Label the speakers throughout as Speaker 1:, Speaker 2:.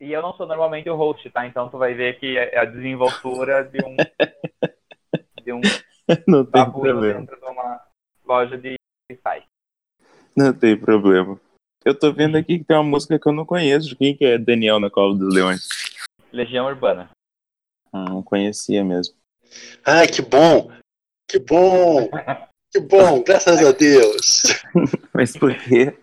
Speaker 1: E eu não sou normalmente o host, tá? Então tu vai ver que é a desenvoltura de um. de um.
Speaker 2: Não tem problema.
Speaker 1: dentro de uma loja de site.
Speaker 2: Não tem problema. Eu tô vendo aqui que tem uma música que eu não conheço. Quem que é Daniel na Cova dos Leões?
Speaker 1: Legião Urbana.
Speaker 2: Ah, não conhecia mesmo.
Speaker 3: Ai, que bom! Que bom! Que bom, graças a Deus!
Speaker 2: Mas por quê?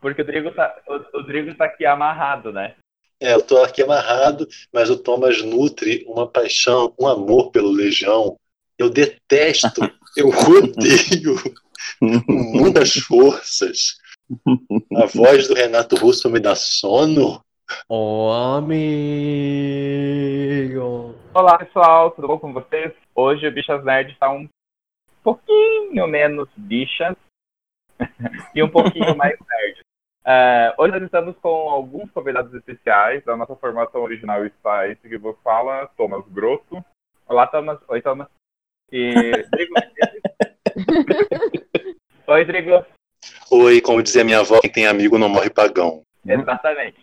Speaker 1: Porque o Rodrigo tá, o, o Rodrigo tá aqui amarrado, né?
Speaker 3: É, eu tô aqui amarrado, mas o Thomas nutre uma paixão, um amor pelo Legião. Eu detesto, eu odeio com muitas forças. A voz do Renato Russo me dá sono.
Speaker 4: Ô, amigo!
Speaker 1: Olá, pessoal, tudo bom com vocês? Hoje o Bichas Nerd está um pouquinho menos bichas e um pouquinho mais nerd. Uh, hoje nós estamos com alguns convidados especiais. A nossa formação original está esse que vos fala, Thomas Grosso. Olá, Thomas. Oi, Thomas. E Oi, Drigo.
Speaker 3: Oi, como dizia minha avó, quem tem amigo não morre pagão.
Speaker 1: Exatamente.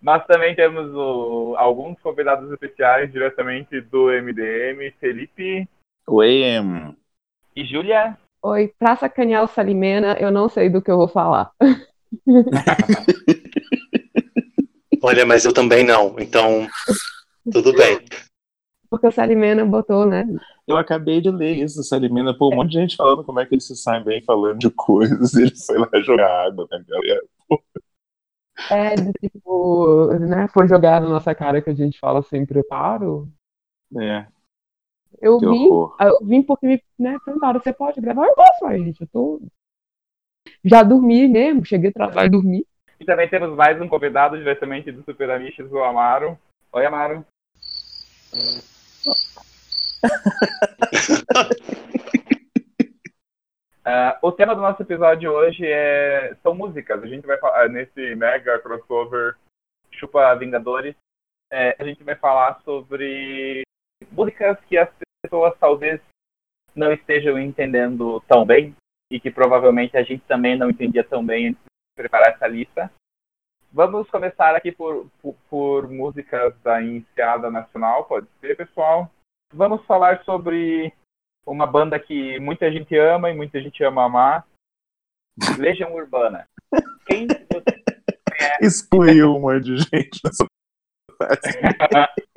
Speaker 1: Nós também temos o, alguns convidados especiais diretamente do MDM, Felipe.
Speaker 2: Oi,
Speaker 1: E Júlia.
Speaker 5: Oi, pra sacanear o Salimena, eu não sei do que eu vou falar.
Speaker 3: Olha, mas eu também não, então tudo bem.
Speaker 5: Porque o Salimena botou, né?
Speaker 2: Eu acabei de ler isso, Salimena, pô, um monte de gente falando como é que ele se sai bem falando de coisas, ele foi lá jogar água, né, galera? Pô.
Speaker 5: É, de, tipo, né? Foi jogar na nossa cara que a gente fala sem preparo.
Speaker 2: É,
Speaker 5: Eu
Speaker 2: que
Speaker 5: vim,
Speaker 2: horror.
Speaker 5: eu vim porque me né, perguntaram, você pode gravar? Eu posso, aí, gente, eu tô... Já dormi mesmo, cheguei atrasado e dormi.
Speaker 1: E também temos mais um convidado diretamente do Super Amishes, o Amaro. Oi, Amaro. Ah, o tema do nosso episódio hoje é são músicas. A gente vai falar nesse mega crossover Chupa Vingadores. é, a gente vai falar sobre músicas que as pessoas talvez não estejam entendendo tão bem e que provavelmente a gente também não entendia tão bem antes de preparar essa lista. Vamos começar aqui por, por, por músicas da Enseada Nacional, pode ser, pessoal? Vamos falar sobre uma banda que muita gente ama e muita gente ama amar. Legião Urbana. Quem você conhece?
Speaker 2: Excluiu um monte de gente nessa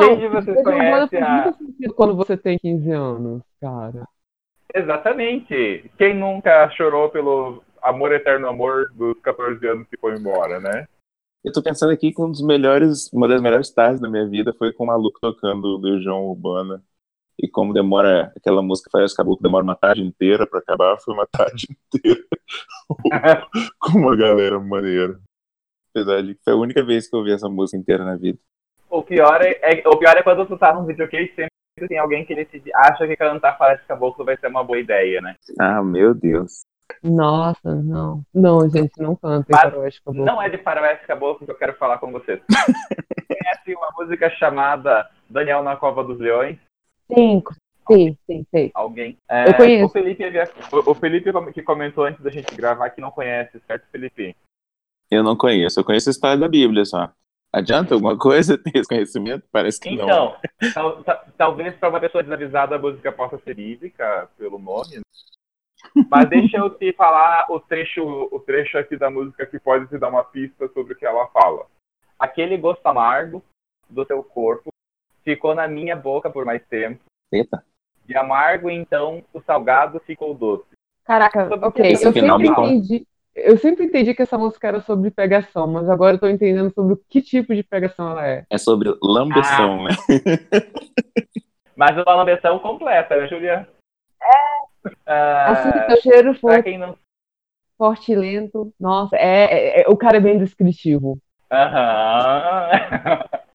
Speaker 5: Não,
Speaker 1: Quem de vocês conhece a-
Speaker 5: quando você tem 15 anos, cara.
Speaker 1: Exatamente. Quem nunca chorou pelo amor eterno amor dos 14 anos que foi embora, né?
Speaker 2: Eu tô pensando aqui que um dos melhores, uma das melhores tardes da minha vida foi com o maluco tocando Legião Urbana. E como demora, aquela música faz caboclo demora uma tarde inteira pra acabar, foi uma tarde inteira com uma galera maneira. Apesar de que foi a única vez que eu ouvi essa música inteira na vida.
Speaker 1: O pior é, é- o pior é quando tu tá num videoclipe sempre tem alguém que decide, acha que cantar Faroeste Caboclo vai ser uma boa ideia, né?
Speaker 2: Ah, meu Deus.
Speaker 5: Nossa, não. Não, gente, não cantem
Speaker 1: Mas
Speaker 5: faroeste caboclo.
Speaker 1: Não é de Faroeste Caboclo que eu quero falar com vocês. Conhece uma música chamada Daniel na Cova dos Leões?
Speaker 5: Sim, sim, sim, sim.
Speaker 1: Alguém? É,
Speaker 5: Eu conheço.
Speaker 1: O Felipe, havia- o, o Felipe que comentou antes da gente gravar que não conhece, certo, Felipe?
Speaker 2: Eu não conheço, eu conheço a história da Bíblia só. Adianta alguma coisa ter esse conhecimento? Parece que não.
Speaker 1: Então, tal- ta- talvez para uma pessoa desavisada a música possa ser bíblica pelo nome, né? mas deixa eu te falar o trecho, o trecho aqui da música que pode te dar uma pista sobre o que ela fala. Aquele gosto amargo do teu corpo ficou na minha boca por mais tempo.
Speaker 2: Eita.
Speaker 1: De amargo, então, o salgado ficou doce.
Speaker 5: Caraca,
Speaker 1: Sobre
Speaker 5: ok. Eu sempre entendi. Eu sempre entendi que essa música era sobre pegação, mas agora eu tô entendendo sobre que tipo de pegação ela é.
Speaker 2: É sobre lambeção, né?
Speaker 1: Mas uma lambeção completa, né, Julia? É.
Speaker 5: Assim que o cheiro
Speaker 1: quem não
Speaker 5: forte e lento. Nossa, é, é- é- o cara é bem descritivo.
Speaker 1: Aham.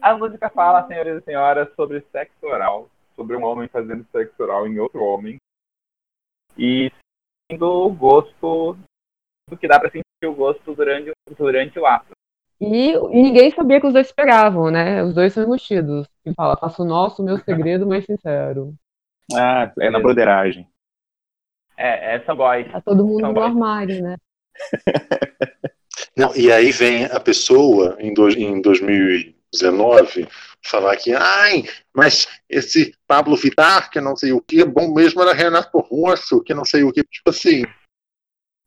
Speaker 1: A música fala, senhores e senhoras, sobre sexo oral, sobre um homem fazendo sexo oral em outro homem e sendo o gosto do que dá pra sentir o gosto durante, durante o ato.
Speaker 5: E, e ninguém sabia que os dois se pegavam, né? Os dois são enrustidos. Ele fala, faço o nosso, meu segredo mais sincero.
Speaker 2: Ah, é na broderagem.
Speaker 1: É, é são boys.
Speaker 5: Tá todo mundo no armário, né?
Speaker 3: Não, e aí vem a pessoa em, do, em 2019 falar que, ai, mas esse Pablo Vittar, que não sei o que, bom mesmo era Renato Russo, que não sei o que, tipo assim.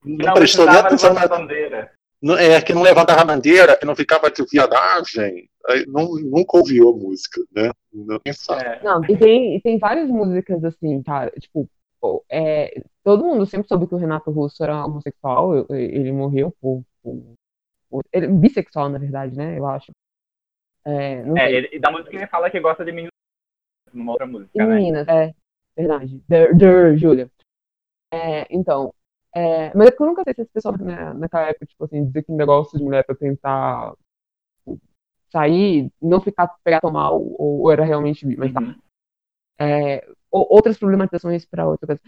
Speaker 3: Não,
Speaker 1: Não,
Speaker 3: prestou nem atenção na,
Speaker 1: bandeira.
Speaker 3: não- é, que não levantava a bandeira, que não ficava de viadagem. Aí, não, nunca ouviu a música, né? Não, quem sabe.
Speaker 1: É.
Speaker 5: Não, e tem, tem várias músicas assim, cara. Tipo, pô, é, todo mundo sempre soube que o Renato Russo era homossexual. Ele morreu por. por- por- ele, bissexual, na verdade, né? Eu acho. É, não
Speaker 1: É, ele, e da música ele fala que gosta de meninos numa outra música,
Speaker 5: E
Speaker 1: né?
Speaker 5: meninas, é, verdade. Der, der, Júlia. É, então, é, mas é porque eu nunca sei se esse pessoal né, naquela época, tipo assim, dizer que negócio de mulher pra tentar tipo, sair, não ficar pegado mal, ou, ou era realmente bi, mas tá.
Speaker 1: Uhum.
Speaker 5: É, ou- outras problematizações para outra coisa.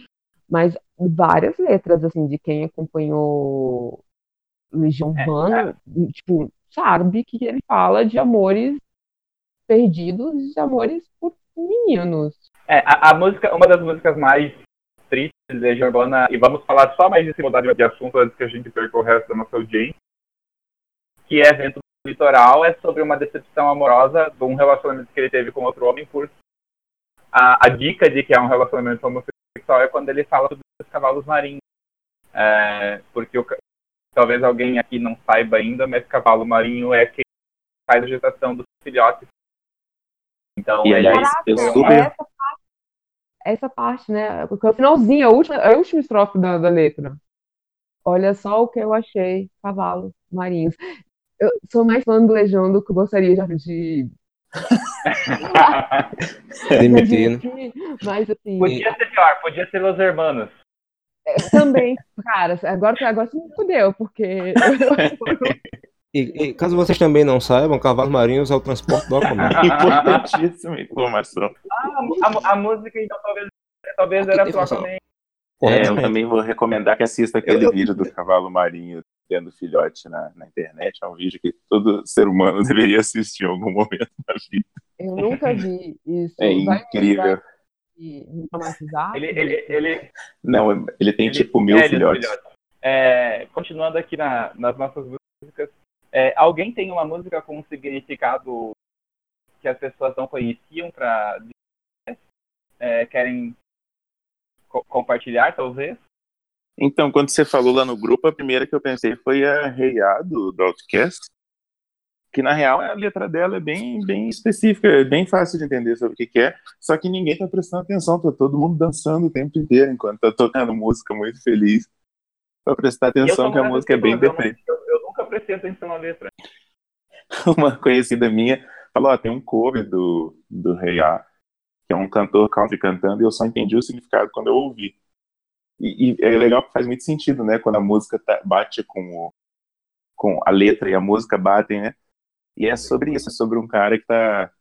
Speaker 5: Mas várias letras, assim, de quem acompanhou Legião
Speaker 1: É,
Speaker 5: Urbana, tipo, sabe que ele fala de amores perdidos, de amores por meninos.
Speaker 1: É, a, a música, uma das músicas mais tristes de Legião Urbana, e vamos falar só mais desse mudar de assunto antes que a gente perca o resto da nossa audiência, que é Vento do Litoral, é sobre uma decepção amorosa de um relacionamento que ele teve com outro homem por a, a dica de que é um relacionamento homossexual é quando ele fala sobre os cavalos marinhos. É, porque o talvez alguém aqui não saiba ainda, mas cavalo marinho é quem faz a gestação dos filhotes. Então,
Speaker 2: E,
Speaker 1: ele-
Speaker 2: aliás, eu super-
Speaker 5: essa parte, né? Porque é o finalzinho, a última, a última estrofe da, da letra. Olha só o que eu achei, cavalos marinhos. Eu sou mais fã do Legião do que eu gostaria já de
Speaker 4: Demitir, né?
Speaker 5: admitir, mas assim,
Speaker 1: Podia ser pior, podia ser Los Hermanos.
Speaker 5: é, também, cara, agora, agora você me fudeu, porque
Speaker 4: E, e caso vocês também não saibam, cavalos marinhos é o transporte do Aquaman.
Speaker 2: Importantíssima informação.
Speaker 1: Ah, a, a música, então, talvez, talvez era
Speaker 4: Aqui informação.
Speaker 1: também.
Speaker 2: É, eu também vou recomendar que assista aquele
Speaker 4: Eu-
Speaker 2: vídeo do cavalo marinho tendo filhote na, na internet. É um vídeo que todo ser humano deveria assistir em algum momento da vida.
Speaker 5: eu nunca vi isso.
Speaker 2: É
Speaker 5: Vai-
Speaker 2: incrível.
Speaker 1: Ele, ele, ele,
Speaker 2: Não, ele tem
Speaker 1: ele-
Speaker 2: tipo mil
Speaker 1: é, ele-
Speaker 2: filhotes.
Speaker 1: É, continuando aqui na- nas nossas músicas, é, alguém tem uma música com um significado que as pessoas não conheciam para querem co- compartilhar, talvez?
Speaker 2: Então, quando você falou lá no grupo, a primeira que eu pensei foi a Ya, do, do Outcast. Que na real a letra dela é bem, bem específica, é bem fácil de entender sobre o que, que é. Só que ninguém tá prestando atenção, tá todo mundo dançando o tempo inteiro enquanto tá tocando música muito feliz. Pra prestar atenção que a música é bem deprê.
Speaker 1: eu, prestei atenção na letra.
Speaker 2: Uma conhecida minha falou: tem um cover do, do Rei A, que é um cantor country cantando, e eu só entendi o significado quando eu ouvi. E, e é legal que faz muito sentido, né? Quando a música tá- bate com, o, com a letra e a música batem, né? E é sobre isso, é sobre um cara que tá.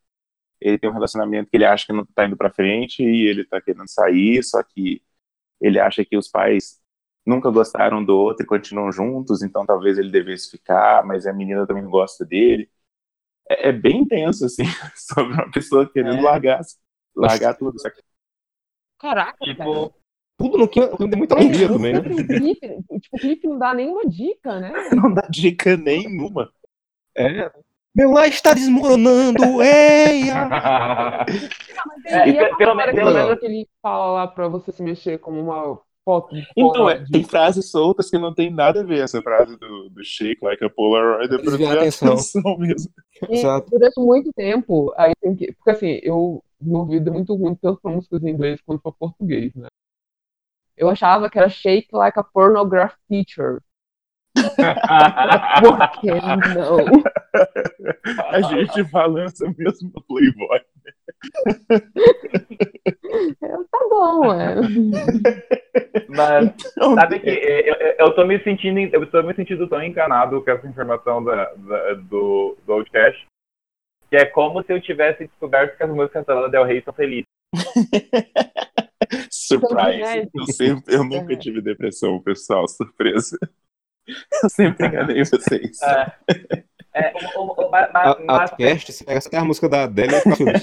Speaker 2: Ele tem um relacionamento que ele acha que não tá indo pra frente e ele tá querendo sair, só que ele acha que os pais nunca gostaram do outro e continuam juntos, então talvez ele devesse ficar, mas a menina também não gosta dele. É, é bem intenso, assim, sobre uma pessoa querendo
Speaker 1: É.
Speaker 2: largar, largar tudo. Só que
Speaker 5: Caraca, cara.
Speaker 1: Tipo,
Speaker 4: Tudo no que tem muita
Speaker 5: É,
Speaker 4: alegria
Speaker 5: não
Speaker 4: também, né?
Speaker 5: clipe, tipo, o clipe não dá nenhuma dica, né?
Speaker 2: não dá dica nenhuma.
Speaker 4: É. Meu lar está desmoronando, eia!
Speaker 1: É,
Speaker 5: e
Speaker 1: e
Speaker 5: a
Speaker 1: pelo menos-
Speaker 5: agora que ele fala lá pra você se mexer como uma foto.
Speaker 2: Então, é, tem frases soltas que não tem nada a ver. Essa frase do, do Shake Like a Polaroid é pra
Speaker 4: Desviar a atenção.
Speaker 2: atenção mesmo.
Speaker 5: E
Speaker 4: Exato.
Speaker 5: durante muito tempo, aí tem que. Porque assim, eu meu ouvido é muito ruim tanto pra músicas em inglês quanto pra português, né? Eu achava que era shake like a pornograph teacher. Por que não?
Speaker 2: A gente balança mesmo no Playboy.
Speaker 5: Tá bom, é.
Speaker 1: Mas
Speaker 2: Então,
Speaker 1: sabe que eu, eu- eu tô me sentindo, eu tô me sentindo tão encanado com essa informação da, da- do, do Outcast, que é como se eu tivesse descoberto que as músicas da Lana Del Rey são felizes.
Speaker 2: Surprise. Eu, sempre, eu nunca
Speaker 5: É.
Speaker 2: tive depressão, pessoal. Surpresa. Eu sempre enganei vocês.
Speaker 1: É, é, o- o- o-
Speaker 4: A- Outcast, se pegasse até a música da Adele.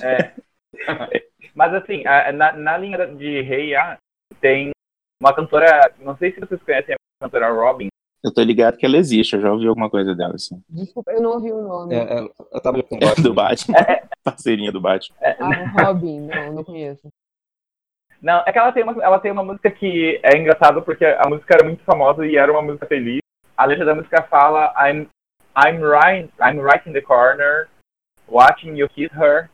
Speaker 1: É. Mas assim, a- na, na linha de Rei A, tem uma cantora, não sei se vocês conhecem a cantora Robin,
Speaker 2: Eu tô ligado que ela existe, eu já ouvi alguma coisa dela, assim.
Speaker 5: Desculpa, eu não ouvi o nome.
Speaker 4: É, é, eu tava com
Speaker 2: É do Batman. Parceirinha do Batman.
Speaker 5: Ah, Robin, não, não conheço.
Speaker 1: Não, é que ela tem, uma, ela tem uma música que é engraçado porque a música era muito famosa e era uma música feliz. A letra da música fala I'm, I'm, right, I'm right in the corner, watching you kiss her.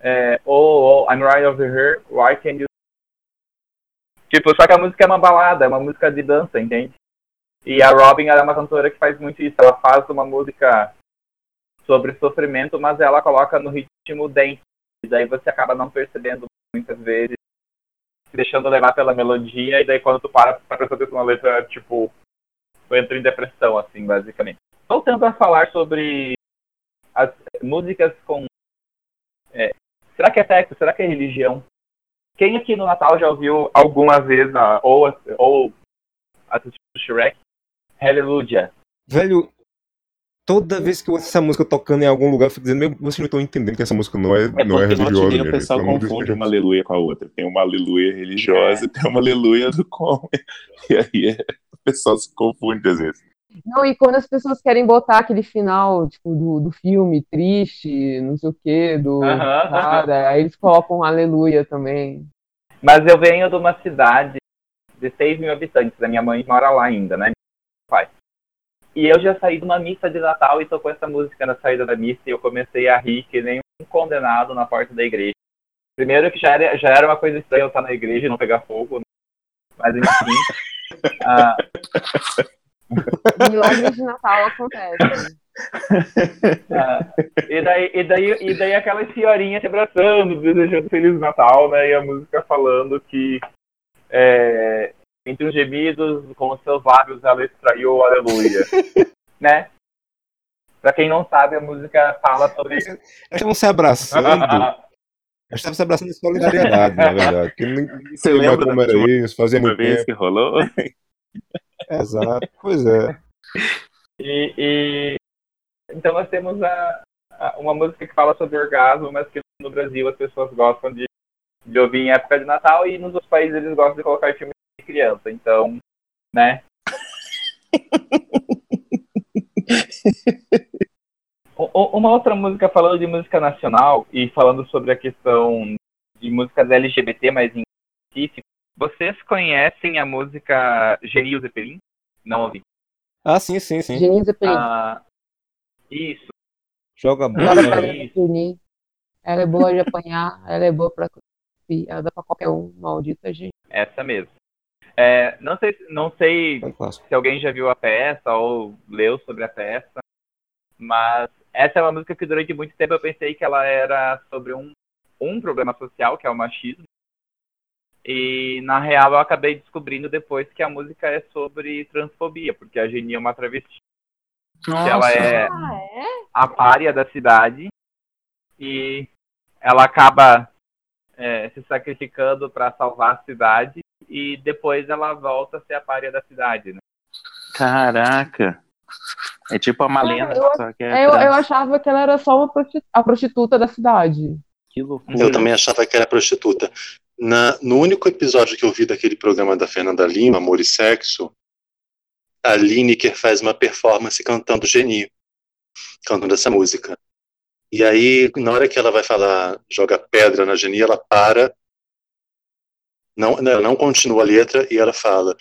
Speaker 1: É, oh, oh, I'm right over here, why can you... Tipo, só que a música é uma balada, é uma música de dança, entende? E a Robin ela é uma cantora que faz muito isso. Ela faz uma música sobre sofrimento, mas ela coloca no ritmo dance. E daí você acaba não percebendo muitas vezes, deixando levar pela melodia, e daí quando tu para pra prestar atenção na letra, tipo, tu entra em depressão, assim, basicamente. Voltando a falar sobre as músicas com. é, será que é sexo? Será que é religião? Quem aqui no Natal já ouviu alguma vez a, ou, ou assistiu Shrek? Hallelujah.
Speaker 4: Velho, toda vez que eu ouço essa música tocando em algum lugar, eu fico dizendo, meu, vocês não estão entendendo que essa música não é,
Speaker 2: É
Speaker 4: não é religiosa. minha
Speaker 2: o pessoal
Speaker 4: gente,
Speaker 2: confunde uma aleluia com a outra. Tem uma aleluia religiosa e tem uma aleluia do como. E aí é, o pessoal se confunde às vezes.
Speaker 5: Não, e quando as pessoas querem botar aquele final, tipo, do, do filme, triste, não sei o quê, do
Speaker 1: Aham,
Speaker 5: cara, aí eles colocam aleluia também.
Speaker 1: Mas eu venho de uma cidade de 6 mil habitantes. A minha mãe mora lá ainda, né? Pai. E eu já saí de uma missa de Natal e tocou essa música na saída da missa e eu comecei a rir que nem um condenado na porta da igreja. Primeiro que já era, já era uma coisa estranha eu estar na igreja e não pegar fogo. né? Mas enfim. ah,
Speaker 5: Milagres de Natal acontecem.
Speaker 1: ah, e, daí, e, daí, e daí aquelas senhorinhas se abraçando, desejando Feliz Natal, né? E a música falando que é, entre os gemidos, com os seus lábios, ela extraiu aleluia. né? Pra quem não sabe, a música fala sobre.
Speaker 4: Eles estavam se abraçando. Eles estavam se abraçando em solidariedade, na verdade. Porque ninguém
Speaker 2: Você lembra
Speaker 4: como era isso, fazia muito
Speaker 2: vez
Speaker 4: tempo.
Speaker 2: que rolou.
Speaker 4: Exato. Pois é.
Speaker 1: E, e- então nós temos a, a- uma música que fala sobre orgasmo, mas que no Brasil as pessoas gostam de, de ouvir em época de Natal e nos outros países eles gostam de colocar em filme de criança. Então, né? O- Uma outra música falando de música nacional e falando sobre a questão de músicas LGBT, mas em específico, vocês conhecem a música Genio Zeppelin? Não ouvi.
Speaker 4: Ah, sim, sim, sim.
Speaker 5: Geninho Zeppelin.
Speaker 1: Ah, isso.
Speaker 4: Joga
Speaker 5: Ela
Speaker 4: bola.
Speaker 5: pra
Speaker 4: né?
Speaker 5: Ela é boa de apanhar, ela é boa pra cuspir, ela dá pra qualquer um, maldita gente.
Speaker 1: Essa mesmo. É, não sei, não sei se alguém já viu a peça ou leu sobre a peça, mas essa é uma música que durante muito tempo eu pensei que ela era sobre um, um problema social, que é o machismo. E na real eu acabei descobrindo depois que a música é sobre transfobia, porque a Geni é uma travesti. que ela é
Speaker 5: Ah, é?
Speaker 1: a párea da cidade e ela acaba é, se sacrificando para salvar a cidade e depois ela volta a ser a párea da cidade, né?
Speaker 2: Caraca. É tipo a Malena,
Speaker 5: eu-
Speaker 2: só que é
Speaker 5: Eu, eu achava que ela era só uma prosti- a prostituta da cidade.
Speaker 2: Que loucura.
Speaker 3: Eu também achava que era prostituta. Na, no único episódio que eu vi daquele programa da Fernanda Lima, Amor e Sexo, a Lineker faz uma performance cantando Geni, cantando essa música. E aí, na hora que ela vai falar, joga pedra na Geni, ela para, não, não, ela não continua a letra e ela fala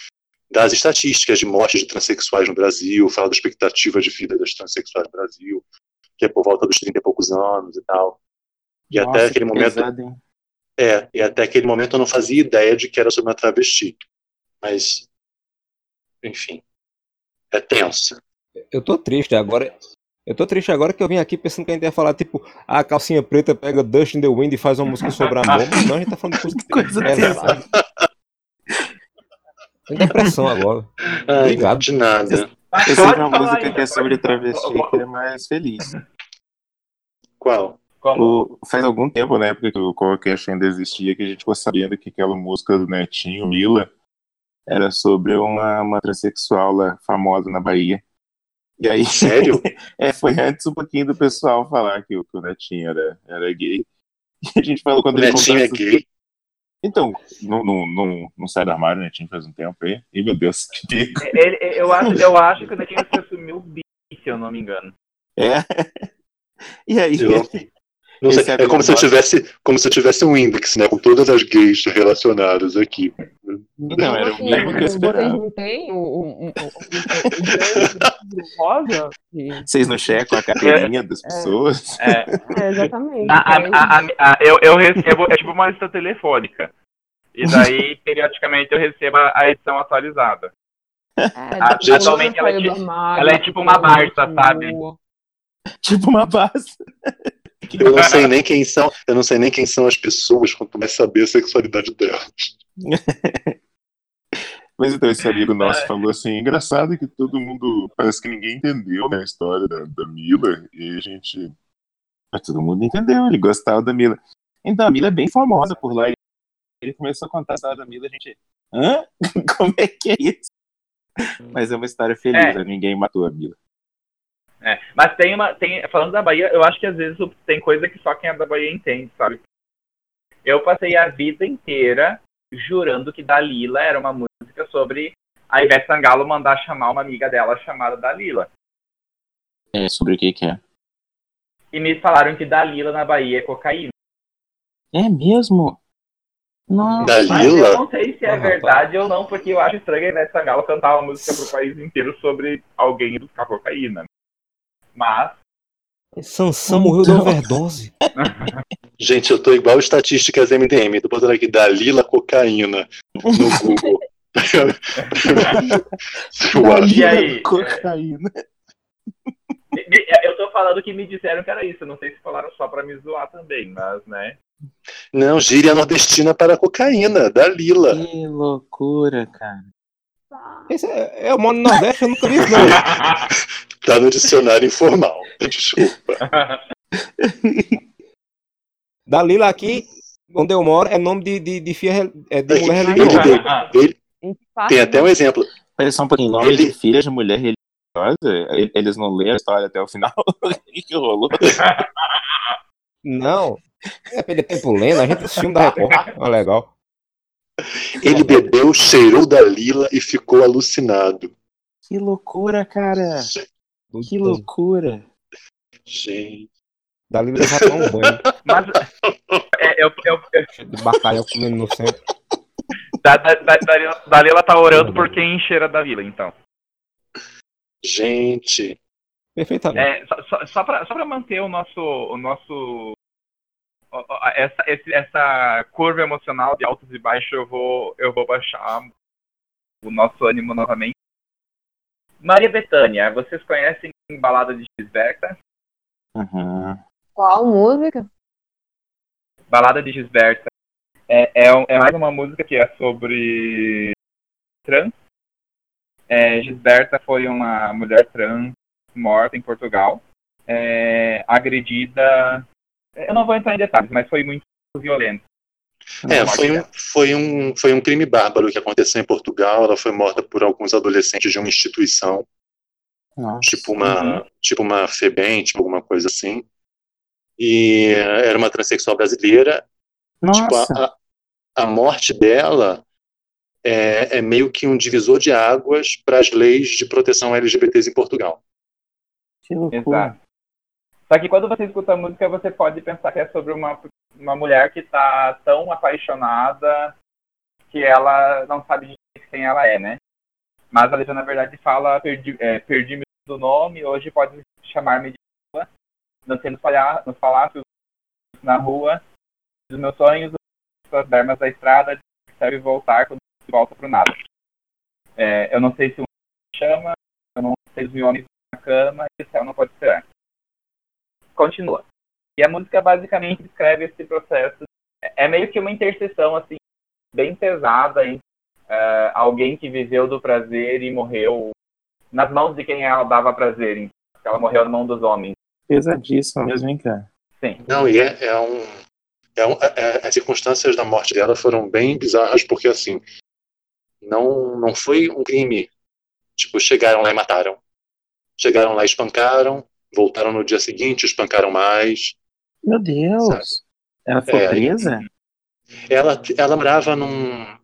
Speaker 3: das estatísticas de mortes de transexuais no Brasil, fala da expectativa de vida das transexuais no Brasil, que é por volta dos 30 e poucos anos e tal. E
Speaker 2: Nossa,
Speaker 3: até aquele
Speaker 2: que
Speaker 3: momento
Speaker 2: pesado?
Speaker 3: É, e até aquele momento eu não fazia ideia de que era sobre uma travesti. Mas, enfim, é tenso.
Speaker 4: Eu tô triste agora. Eu tô triste agora que eu vim aqui pensando que a gente ia falar, tipo, a calcinha preta pega Dust in the Wind e faz uma música sobre amor. Mas não, a gente tá falando de coisa,
Speaker 2: Coisa
Speaker 4: pesada. Tem depressão agora.
Speaker 3: Ai,
Speaker 4: Obrigado.
Speaker 3: de nada.
Speaker 2: Eu sei uma música que é sobre travesti que é mais feliz.
Speaker 3: Qual?
Speaker 1: Como?
Speaker 2: O- faz algum tempo, na época que o Corecast ainda existia, que a gente ficou sabendo que aquela música do Netinho, Mila, era sobre uma, uma transexual lá, famosa na Bahia. E aí,
Speaker 3: Sério?
Speaker 2: é, foi antes um pouquinho do pessoal falar que o, que o Netinho era, era gay. E a gente falou
Speaker 3: O
Speaker 2: quando ele
Speaker 3: Netinho é gay?
Speaker 2: Então, não, não, não, não sai do armário, né? Tinha faz um tempo aí. E meu Deus, que dica.
Speaker 1: Ele, eu, acho, eu acho que o Netinho se assumiu bi, se eu não me engano.
Speaker 2: É. E aí?
Speaker 3: Não sei,
Speaker 2: é
Speaker 3: é como se eu tivesse, como se eu tivesse um índice, né, com todas as gays relacionadas aqui.
Speaker 2: Não, era o
Speaker 5: Assim,
Speaker 2: mínimo que eu
Speaker 5: vocês
Speaker 2: esperava.
Speaker 5: não têm o, o, o, o, o grande rosa?
Speaker 2: Vocês não checam a carteirinha das pessoas?
Speaker 1: É,
Speaker 5: É, exatamente.
Speaker 1: a, a, a, a- a- eu, eu recebo, é tipo uma lista telefônica. E daí, periodicamente, eu recebo a edição atualizada.
Speaker 5: É,
Speaker 1: a-
Speaker 5: tipo,
Speaker 1: atualmente ela é ela é tipo uma
Speaker 5: continua.
Speaker 1: sabe?
Speaker 2: Tipo uma base.
Speaker 3: Eu não sei nem quem são, eu não sei nem quem são as pessoas, quanto mais saber a sexualidade delas.
Speaker 2: Mas então esse amigo nosso falou assim, engraçado que todo mundo, parece que ninguém entendeu né, a história da, da Mila, e a gente, mas todo mundo entendeu, ele gostava da Mila. Então a Mila é bem famosa por lá, ele começou a contar a história da Mila, a gente, hã? Como é que é isso? Mas é uma história feliz,
Speaker 1: É.
Speaker 2: né? ninguém matou a Mila.
Speaker 1: É, mas tem uma. Tem, falando da Bahia, eu acho que às vezes tem coisa que só quem é da Bahia entende, sabe? Eu passei a vida inteira jurando que Dalila era uma música sobre a Ivete Sangalo mandar chamar uma amiga dela chamada Dalila.
Speaker 2: É, sobre o que que é?
Speaker 1: E me falaram que Dalila na Bahia é cocaína.
Speaker 2: É mesmo? Nossa.
Speaker 1: Mas eu
Speaker 3: Dalila?
Speaker 1: não sei se é
Speaker 4: Ah, rapaz.
Speaker 1: verdade ou não, porque eu acho estranho a Ivete Sangalo cantar uma música pro país inteiro sobre alguém buscar cocaína. Mas,
Speaker 4: Sansão morreu de overdose.
Speaker 3: Gente, eu tô igual estatísticas MDM. Tô botando aqui Dalila cocaína no Google.
Speaker 1: E aí?
Speaker 2: Cocaína.
Speaker 1: eu tô falando que me disseram que era isso. Eu não sei se falaram só pra me zoar também, mas, né?
Speaker 3: Não, gíria nordestina para cocaína, Dalila.
Speaker 2: Que loucura, cara.
Speaker 4: Esse é, é o modo Nordeste, eu nunca vi isso, não.
Speaker 3: Tá no dicionário informal. Desculpa.
Speaker 4: Dalila aqui, onde eu moro, é nome de, de, de, fia, é de mulher
Speaker 3: Ele,
Speaker 4: religiosa.
Speaker 3: tem- ele
Speaker 5: parte
Speaker 3: tem até um exemplo.
Speaker 2: Olha só um pouquinho, nome
Speaker 3: Ele-
Speaker 2: de filha de mulher religiosa, eles não leram a história até o final. O que rolou?
Speaker 4: Não. É perder tempo lendo, a gente assistiu um da Record. Ah, legal.
Speaker 3: Ele bebeu, cheirou Dalila e ficou alucinado.
Speaker 2: Que loucura, cara. Que loucura.
Speaker 3: Gente.
Speaker 4: Dalila já tomou um banho.
Speaker 1: Mas é, eu, eu, eu,
Speaker 4: bacalhau comendo no centro.
Speaker 1: da, da, da, Dalila- Dalila tá orando por quem cheira da vila, então.
Speaker 3: Gente.
Speaker 4: Perfeitamente.
Speaker 1: É, só, só, só, pra, só pra manter o nosso. O nosso essa, esse- essa curva emocional de altos e baixos, eu vou, eu vou baixar o nosso ânimo novamente. Maria Bethânia, vocês conhecem Balada de Gisberta?
Speaker 2: Uhum.
Speaker 5: Qual música?
Speaker 1: Balada de Gisberta é, é, um- é mais uma música que é sobre trans. É, Gisberta foi uma mulher trans morta em Portugal, é, agredida. Eu não vou entrar em detalhes, mas foi muito violento.
Speaker 3: É, foi um, foi, um, foi um crime bárbaro que aconteceu em Portugal. Ela foi morta por alguns adolescentes de uma instituição,
Speaker 2: Nossa.
Speaker 3: tipo uma, tipo uma FEBEM, tipo alguma coisa assim. E era uma transexual brasileira. Tipo,
Speaker 2: Nossa.
Speaker 3: a, a, a morte dela é, é meio que um divisor de águas para as leis de proteção LGBTs em Portugal.
Speaker 2: Que loucura.
Speaker 1: Exato. Só que quando você escuta a música, você pode pensar que é sobre uma, uma mulher que tá tão apaixonada que ela não sabe quem ela é, né? Mas a letra, na verdade, fala perdi, é, perdi-me do nome, hoje pode chamar-me de rua, dancei nos, palha- palácios, na rua, dos meus sonhos, das bermas da estrada, serve voltar quando se volta pro nada. É, eu não sei se um chama, eu não sei se os homens na cama, e o céu não pode esperar continua. E a música basicamente descreve esse processo. É meio que uma interseção assim bem pesada entre eh, alguém que viveu do prazer e morreu nas mãos de quem ela dava prazer. Então, ela morreu na mão dos homens.
Speaker 2: Pesadíssimo mesmo, hein, cara?
Speaker 1: Sim.
Speaker 3: Não, e é, é um. É um é- as circunstâncias da morte dela foram bem bizarras, porque assim. Não, não foi um crime. Tipo, chegaram lá e mataram. Chegaram lá e espancaram, voltaram no dia seguinte, espancaram mais.
Speaker 2: Meu Deus. Ela ficou
Speaker 3: É.
Speaker 2: presa?
Speaker 3: Ela, ela morava num.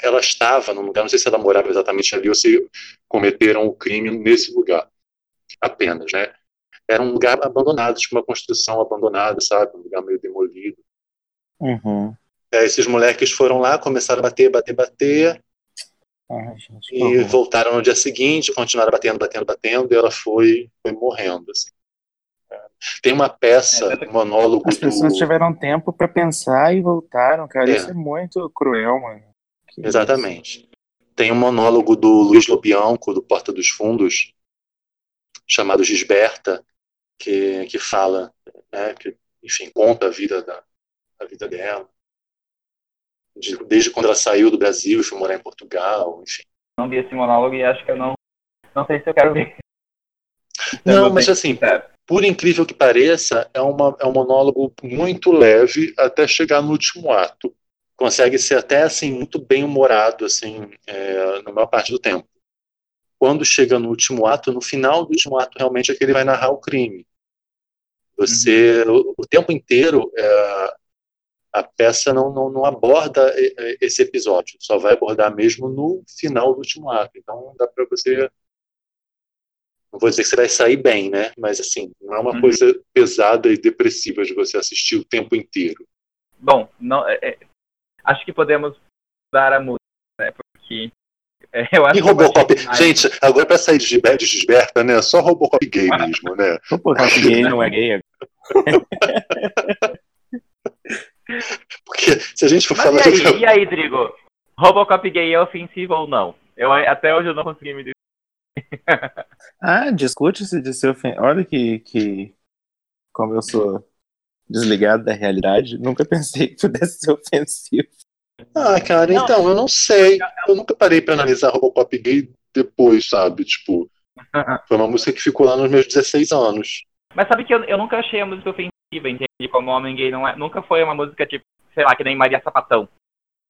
Speaker 3: Ela estava num lugar, não sei se ela morava exatamente ali ou se cometeram o crime nesse lugar apenas, né? Era um lugar abandonado, tipo uma construção abandonada, sabe? Um lugar meio demolido.
Speaker 2: Uhum.
Speaker 3: É, esses moleques foram lá, começaram a bater, bater, bater,
Speaker 2: Ai, gente,
Speaker 3: e voltaram no dia seguinte, continuaram batendo, batendo, batendo, e ela foi, foi morrendo. Assim. Tem uma peça,
Speaker 1: É,
Speaker 3: um monólogo
Speaker 2: As pessoas
Speaker 3: do...
Speaker 2: tiveram tempo pra pensar e voltaram, cara.
Speaker 3: É.
Speaker 2: Isso é muito cruel, mano. Que
Speaker 3: Exatamente. Tem um monólogo do Luiz Lobianco, do Porta dos Fundos, chamado Gisberta, que, que fala, né, que, enfim, conta a vida, da, a vida dela. De- desde quando ela saiu do Brasil e foi morar em Portugal, enfim.
Speaker 1: Não vi esse monólogo e acho que eu não. Não sei se eu quero ver.
Speaker 3: Não,
Speaker 1: Eu
Speaker 3: mas assim,
Speaker 1: sincero.
Speaker 3: por incrível que pareça, é, uma, é um monólogo muito leve até chegar no último ato. Consegue ser até assim muito bem humorado assim, é, na maior parte do tempo. Quando chega no último ato, no final do último ato, realmente é que ele vai narrar o crime. Você, o, o tempo inteiro, é, a peça não, não, não aborda e- e- esse episódio, só vai abordar mesmo no final do último ato. Então dá para você não vou dizer que você vai sair bem, né? Mas assim, não é uma
Speaker 1: Uhum.
Speaker 3: coisa pesada e depressiva de você assistir o tempo inteiro.
Speaker 1: Bom, não, é- é- acho que podemos dar a música, né? Porque é, eu acho
Speaker 3: E Robocop, gente, agora pra sair de Gisber- de Gisberta, né? Só Robocop gay mesmo, né?
Speaker 2: Pô, gay não é gay.
Speaker 3: Porque se a gente for
Speaker 1: Mas
Speaker 3: falar
Speaker 1: e
Speaker 3: de
Speaker 1: aí, e aí, Drigo? Robocop gay é ofensivo ou não? Eu, até hoje eu não consegui me dizer.
Speaker 2: Ah, discute-se de ser ofensivo. Olha que, que. Como eu sou desligado da realidade, nunca pensei que pudesse ser ofensivo.
Speaker 3: Ah, cara,
Speaker 1: Não.
Speaker 3: então, eu não sei. Eu nunca parei pra analisar Robocop gay depois, sabe? Tipo, foi uma música que ficou lá nos meus 16 anos.
Speaker 1: Mas sabe que eu, eu nunca achei a música ofensiva, entende? Como homem gay não é, nunca foi uma música tipo, sei lá, que nem Maria Sapatão,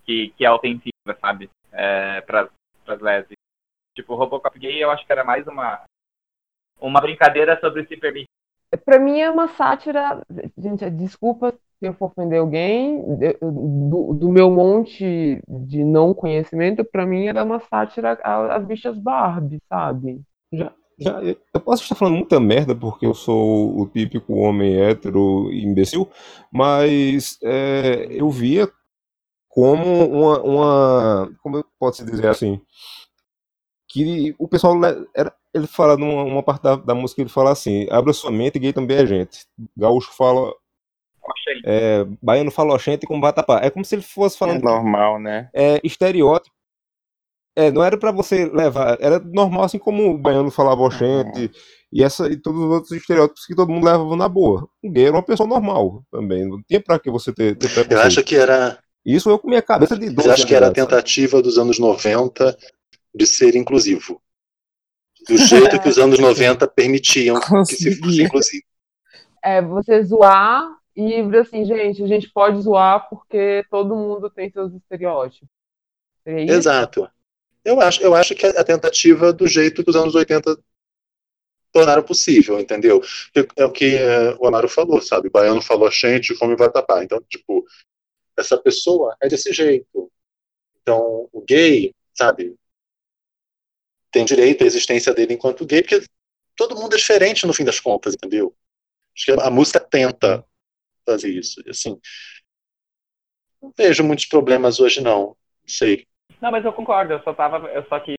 Speaker 1: que, que é ofensiva, sabe? É, pra, pras lésbicas. Tipo, Robocop gay eu acho que era mais uma uma brincadeira sobre se permitir.
Speaker 5: Pra mim é uma sátira. Gente, desculpa se eu for ofender alguém. Do, do meu monte de não conhecimento, pra mim era uma sátira às bichas Barbie, sabe?
Speaker 4: Já, eu posso estar falando muita merda porque eu sou o típico homem hétero imbecil, mas é, eu via como uma, uma. Como eu posso dizer assim? Que o pessoal. Era, ele fala numa uma parte da, da música, ele fala assim: abra sua mente, gay também é gente. Gaúcho fala. É, baiano fala oxente com batapá. É como se ele fosse
Speaker 2: É
Speaker 4: falando
Speaker 2: normal, né?
Speaker 4: é, estereótipo. É, não era pra você levar, era normal assim como o baiano falava oxente e essa e todos os outros estereótipos que todo mundo levava na boa. O gay era uma pessoa normal também, não tinha pra que você ter, ter
Speaker 3: Eu acho que era.
Speaker 4: Isso eu com minha cabeça de 12
Speaker 3: Eu acho que era a tentativa dos anos 90 de ser inclusivo. Do jeito que os anos 90 permitiam que se fosse inclusivo.
Speaker 5: É você zoar e assim, gente, a gente pode zoar porque todo mundo tem seus estereótipos. Isso?
Speaker 3: Exato. Eu acho, eu acho que a tentativa do jeito que os anos 80 tornaram possível, entendeu? É o que é, o Amaro falou, sabe? O baiano falou gente, fome vai tapar. Então, tipo, essa pessoa é desse jeito. Então, o gay, sabe, tem direito à existência dele enquanto gay, porque todo mundo é diferente no fim das contas, entendeu? Acho que a música tenta fazer isso. Assim, não vejo muitos problemas hoje, não. Não sei.
Speaker 1: Não, mas eu concordo, eu só tava. Eu só quis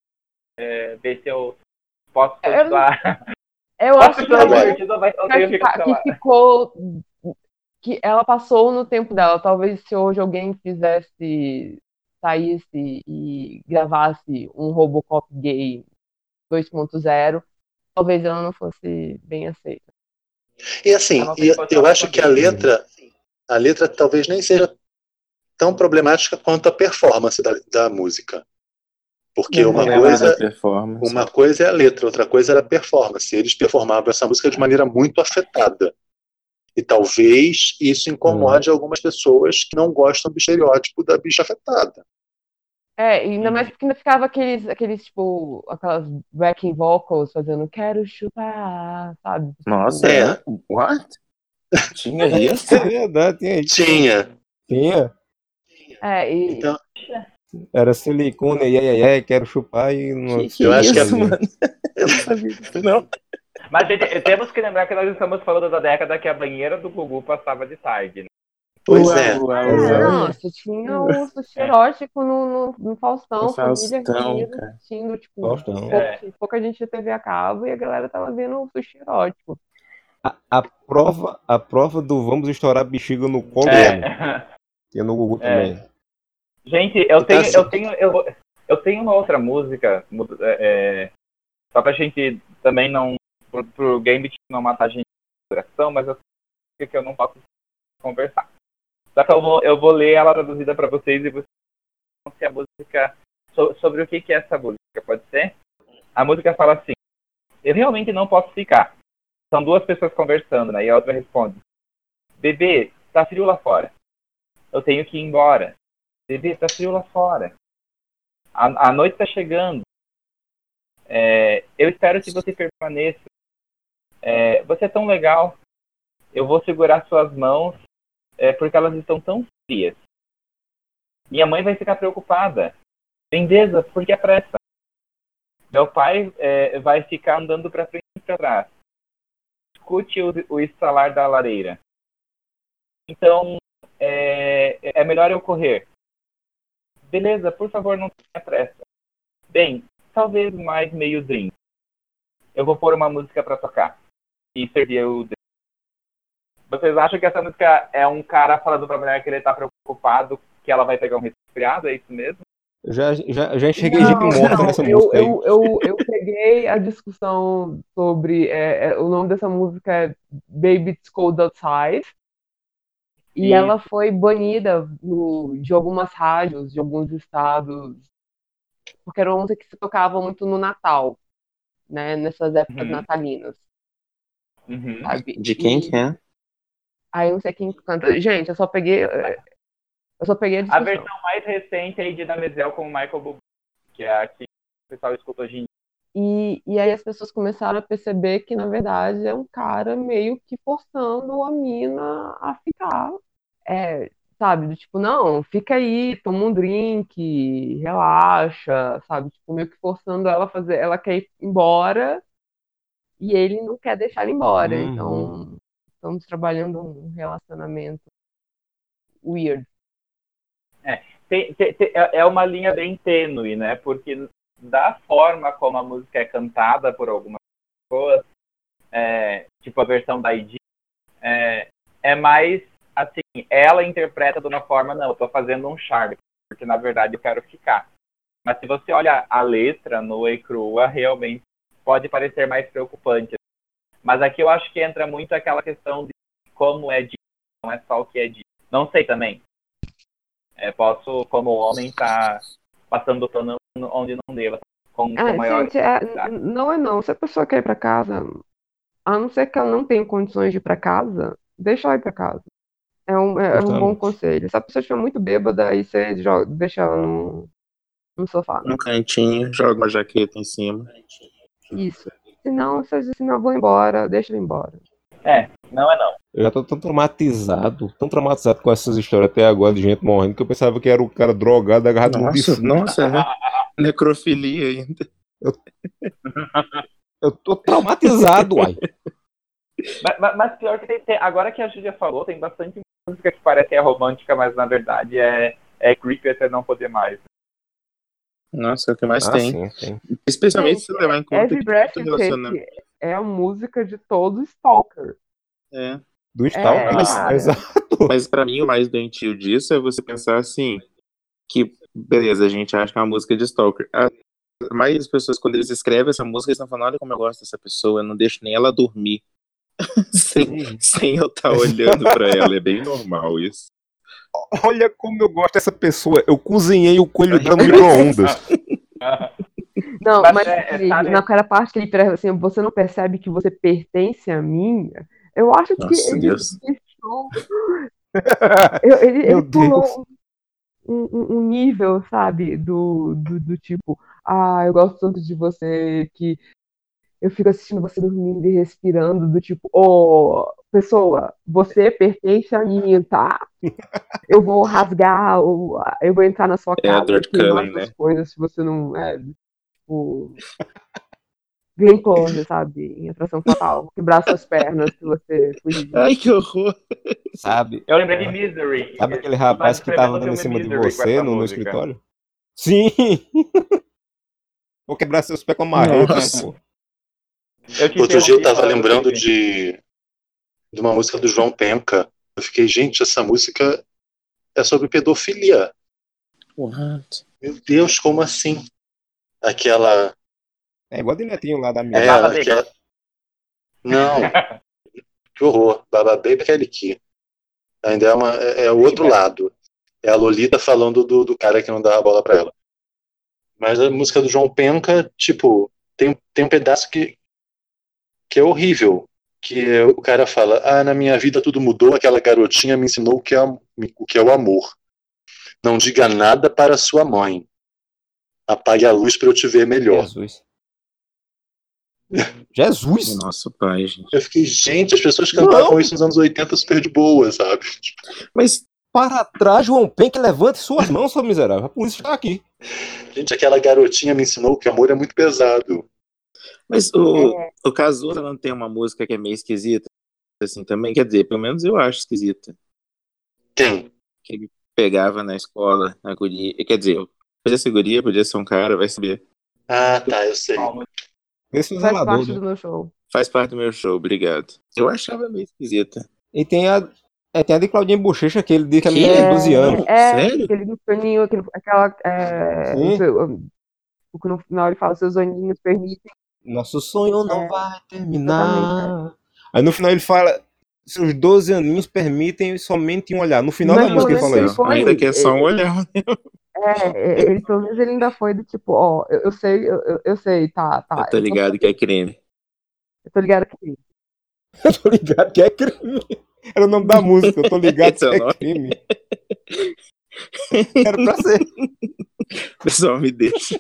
Speaker 1: é, ver se eu posso
Speaker 5: É,
Speaker 1: continuar.
Speaker 5: Eu
Speaker 1: Posso
Speaker 5: acho que ela
Speaker 3: vai-
Speaker 5: que,
Speaker 1: tenho que
Speaker 5: ficou. Que ela passou no tempo dela. Talvez se hoje alguém fizesse, saísse e gravasse um Robocop gay 2.0, talvez ela não fosse bem aceita.
Speaker 3: E assim,
Speaker 1: Eu
Speaker 3: eu acho que a letra, a letra talvez nem seja tão problemática quanto a performance da, da música. Porque uma
Speaker 2: é
Speaker 3: coisa, uma coisa é a letra, outra coisa era a performance. Eles performavam essa música de maneira muito afetada. E talvez isso incomode algumas pessoas que não gostam do estereótipo da bicha afetada.
Speaker 5: É, ainda mais porque ainda ficava aqueles, aqueles, tipo, aquelas backing vocals fazendo quero chupar, sabe?
Speaker 2: Nossa,
Speaker 3: É.
Speaker 2: é. What? Tinha isso?
Speaker 4: É verdade, tinha isso.
Speaker 3: Tinha.
Speaker 4: Tinha.
Speaker 5: É, e
Speaker 3: Então,
Speaker 4: Era silicone, e aí, ai, quero chupar e não.
Speaker 3: Eu acho que é-
Speaker 2: isso, mano? Eu não sabia disso, não.
Speaker 1: Mas gente, temos que lembrar que nós estamos falando da década que a banheira do Gugu passava de tarde. Né?
Speaker 3: pois
Speaker 2: Uau,
Speaker 3: é.
Speaker 5: Ah,
Speaker 2: uau.
Speaker 5: não, você tinha o sushi erótico no, no, no Faustão, família
Speaker 2: Faustão, cara.
Speaker 5: assistindo, tipo,
Speaker 4: Faustão.
Speaker 5: pouca,
Speaker 1: É.
Speaker 5: pouca gente tinha TV a cabo e a galera tava vendo o sushi erótico.
Speaker 4: A, a prova, a prova do vamos estourar bexiga no colo,
Speaker 1: É.
Speaker 4: é no Google
Speaker 1: É.
Speaker 4: também.
Speaker 1: Gente, eu
Speaker 3: Então,
Speaker 1: tenho,
Speaker 3: assim-
Speaker 1: eu tenho, eu, eu tenho uma outra música, é, é, só pra gente também não, pro, pro Gambit não matar a gente de coração, mas eu sei que eu não posso conversar. Só que eu vou, eu vou ler ela traduzida pra vocês e vocês vão se a música, so- sobre o que, que é essa música, pode ser? A música fala assim, eu realmente não posso ficar. São duas pessoas conversando, né? E a outra responde, bebê, tá frio lá fora. Eu tenho que ir embora. Bebê, tá frio lá fora. A, a noite tá chegando. É, eu espero que você permaneça. É, você é tão legal. Eu vou segurar suas mãos é, porque elas estão tão frias. Minha mãe vai ficar preocupada. Lindeza, por que a pressa? Meu pai é, vai ficar andando para frente e para trás. Escute o, o estalar da lareira. Então, é, melhor eu correr. Beleza, por favor, não tenha pressa. Bem, talvez mais meio drink. Eu vou pôr uma música pra tocar. E servir o drink. Vocês acham que essa música é um cara falando pra mulher que ele tá preocupado que ela vai pegar um resfriado? É isso mesmo?
Speaker 4: Eu já, já, já enxerguei
Speaker 5: Não,
Speaker 4: morta
Speaker 5: não,
Speaker 4: nessa
Speaker 5: eu,
Speaker 4: música aí.
Speaker 5: eu, eu, eu peguei a discussão sobre. é, é, o nome dessa música é Baby It's Cold Outside. E ela foi banida no, de algumas rádios, de alguns estados, porque era uma música que se tocava muito no Natal, né? Nessas épocas
Speaker 1: Uhum.
Speaker 5: natalinas,
Speaker 1: Uhum.
Speaker 5: sabe?
Speaker 2: De quem que é?
Speaker 5: Aí eu não sei quem canta. Gente, eu só peguei. é, Eu só peguei a
Speaker 1: A versão mais recente é de Damizel com o Michael Bublé, que é a que o pessoal escuta hoje em dia.
Speaker 5: E, e aí as pessoas começaram a perceber que, na verdade, é um cara meio que forçando a mina a ficar. É, sabe? Do tipo, não, fica aí, toma um drink, relaxa, sabe? Tipo, meio que forçando ela a fazer. Ela quer ir embora e ele não quer deixar ela embora.
Speaker 4: Uhum.
Speaker 5: Então, estamos trabalhando um relacionamento weird.
Speaker 1: Tem- tem- tem- é é uma linha bem tênue, né? Porque da forma como a música é cantada por algumas pessoas, é, tipo a versão da ID, é, é mais assim, ela interpreta de uma forma, não, eu tô fazendo um charme, porque na verdade eu quero ficar. Mas se você olha a letra nua e crua, realmente pode parecer mais preocupante. Mas aqui eu acho que entra muito aquela questão de como é dito, não é só o que é dito. Não sei também. É, posso, como homem, estar passando o pano onde não deva. Com, com
Speaker 5: Ah,
Speaker 1: maior
Speaker 5: gente, é- não é não. Se a pessoa quer ir pra casa, a não ser que ela não tenha condições de ir pra casa, deixa ela ir pra casa. É um, é, é um bom conselho. Se a pessoa estiver muito bêbada, aí você joga, deixa ela no, no sofá.
Speaker 2: Um cantinho, joga uma jaqueta em cima.
Speaker 5: Isso. Se não, você diz assim, não, vou embora, deixa ela embora.
Speaker 1: É, não é não.
Speaker 4: Eu já tô tão traumatizado, tão traumatizado com essas histórias até agora de gente morrendo, que eu pensava que era o cara drogado agarrado no bife.
Speaker 2: nossa, né? necrofilia ainda.
Speaker 4: Eu tô traumatizado, uai.
Speaker 1: Mas, mas- mas pior que tem, tem- agora que a Júlia falou, tem bastante música que parece que é romântica, mas na verdade é, é creepy até não poder mais.
Speaker 2: Nossa, é o que mais
Speaker 4: Ah,
Speaker 2: tem.
Speaker 4: sim, sim.
Speaker 2: Especialmente se levar em conta
Speaker 5: Every
Speaker 2: que
Speaker 5: Breath
Speaker 2: todo
Speaker 5: You
Speaker 2: relacionamento.
Speaker 5: É a música de todo stalker.
Speaker 2: É.
Speaker 4: Do Stalker,
Speaker 2: mas-
Speaker 5: cara.
Speaker 4: exato.
Speaker 2: Mas pra mim o mais doentio disso é você pensar assim, que beleza, a gente acha que é uma música de stalker. A maioria das pessoas, quando eles escrevem essa música, eles estão falando, olha como eu gosto dessa pessoa, eu não deixo nem ela dormir. Sem, sem eu estar olhando pra ela. É bem normal isso.
Speaker 4: Olha como eu gosto dessa pessoa. Eu cozinhei o coelho dela no micro-ondas.
Speaker 5: Não,
Speaker 1: Mas
Speaker 5: mas,
Speaker 1: é- é,
Speaker 5: ele-
Speaker 1: sabe-
Speaker 5: naquela parte que ele assim, você não percebe que você pertence a mim? Eu acho que
Speaker 2: Nossa,
Speaker 5: ele
Speaker 2: Deus.
Speaker 5: deixou- Eu- ele, ele pulou um, um- um nível, sabe, do, do, do tipo, ah, eu gosto tanto de você que eu fico assistindo você dormindo e respirando, do tipo, oh, pessoa, você pertence a mim, tá? Eu vou rasgar, ou eu vou entrar na sua
Speaker 2: É
Speaker 5: casa e queimar
Speaker 2: Cullen,
Speaker 5: suas
Speaker 2: né?
Speaker 5: coisas se você não. É, tipo. Glenn Close, sabe? Em atração fatal. Quebrar suas pernas se você fugir.
Speaker 2: Ai, que horror.
Speaker 4: Sabe?
Speaker 1: Eu lembrei de Misery.
Speaker 4: Sabe aquele rapaz que tava dando em cima de você no, no escritório? Sim! Vou quebrar seus pés com a marreta, né, pô?
Speaker 3: Outro dia eu tava lembrando de, de uma música do João Penca. Eu fiquei, gente, essa música é sobre pedofilia.
Speaker 2: What?
Speaker 3: Meu Deus, como assim? Aquela.
Speaker 4: É igual de netinho lá da minha.
Speaker 3: É, aquela... Não. que horror. Baba Baby é. Ainda é, uma, é, é o outro lado. É a Lolita falando do, do cara que não dá a bola pra ela. Mas a música do João Penca, tipo, tem, tem um pedaço que, que é horrível. Que é- o cara fala: Ah, na minha vida tudo mudou, aquela garotinha me ensinou o que é, o que é o amor. Não diga nada para sua mãe. Apague a luz para eu te ver melhor.
Speaker 4: Jesus. Jesus!
Speaker 2: Nosso pai, gente.
Speaker 3: Eu fiquei, gente, as pessoas cantavam
Speaker 4: Não.
Speaker 3: isso nos anos 80 super de boa, sabe?
Speaker 2: Mas,
Speaker 4: Para trás, João Penck, levante suas mãos, seu miserável. A polícia está aqui.
Speaker 3: Gente, aquela garotinha me ensinou que amor é muito pesado.
Speaker 2: Mas o, o Cazuza não tem uma música que é meio esquisita, assim, também. Quer dizer, pelo menos eu acho esquisita.
Speaker 3: Tem.
Speaker 2: Que ele pegava na escola, a guria. Quer dizer, podia ser guria, podia ser um cara, vai saber.
Speaker 3: Ah, tá, eu sei.
Speaker 4: Esse é
Speaker 5: Faz
Speaker 4: zelador.
Speaker 5: parte
Speaker 4: né?
Speaker 5: do meu show.
Speaker 2: Faz parte do meu show, obrigado. Eu achava meio esquisita.
Speaker 4: E tem a, é, tem a de Claudinha Bochecha, que ele diz que a
Speaker 2: Que?
Speaker 4: menina tem 12 anos.
Speaker 5: É,
Speaker 2: Sério?
Speaker 5: aquele no paninho, aquele, aquela. É, o no final ele fala, seus olhinhos permitem.
Speaker 4: Nosso sonho não
Speaker 5: É,
Speaker 4: vai terminar. Aí no final ele fala: seus 12 aninhos permitem somente um olhar. No final
Speaker 5: Mas
Speaker 4: da música ele fala isso.
Speaker 5: foi.
Speaker 2: Ainda que é só um olhar.
Speaker 5: É, é, ele pelo menos ele ainda foi do tipo, ó, eu, eu sei, eu, eu- eu sei, tá, tá.
Speaker 2: Eu tô ligado que é crime.
Speaker 5: Eu tô ligado que
Speaker 4: Eu tô ligado que é crime. Era o nome da música, eu tô ligado
Speaker 2: é o
Speaker 4: que é crime. Era pra ser.
Speaker 2: Pessoal, me deixa.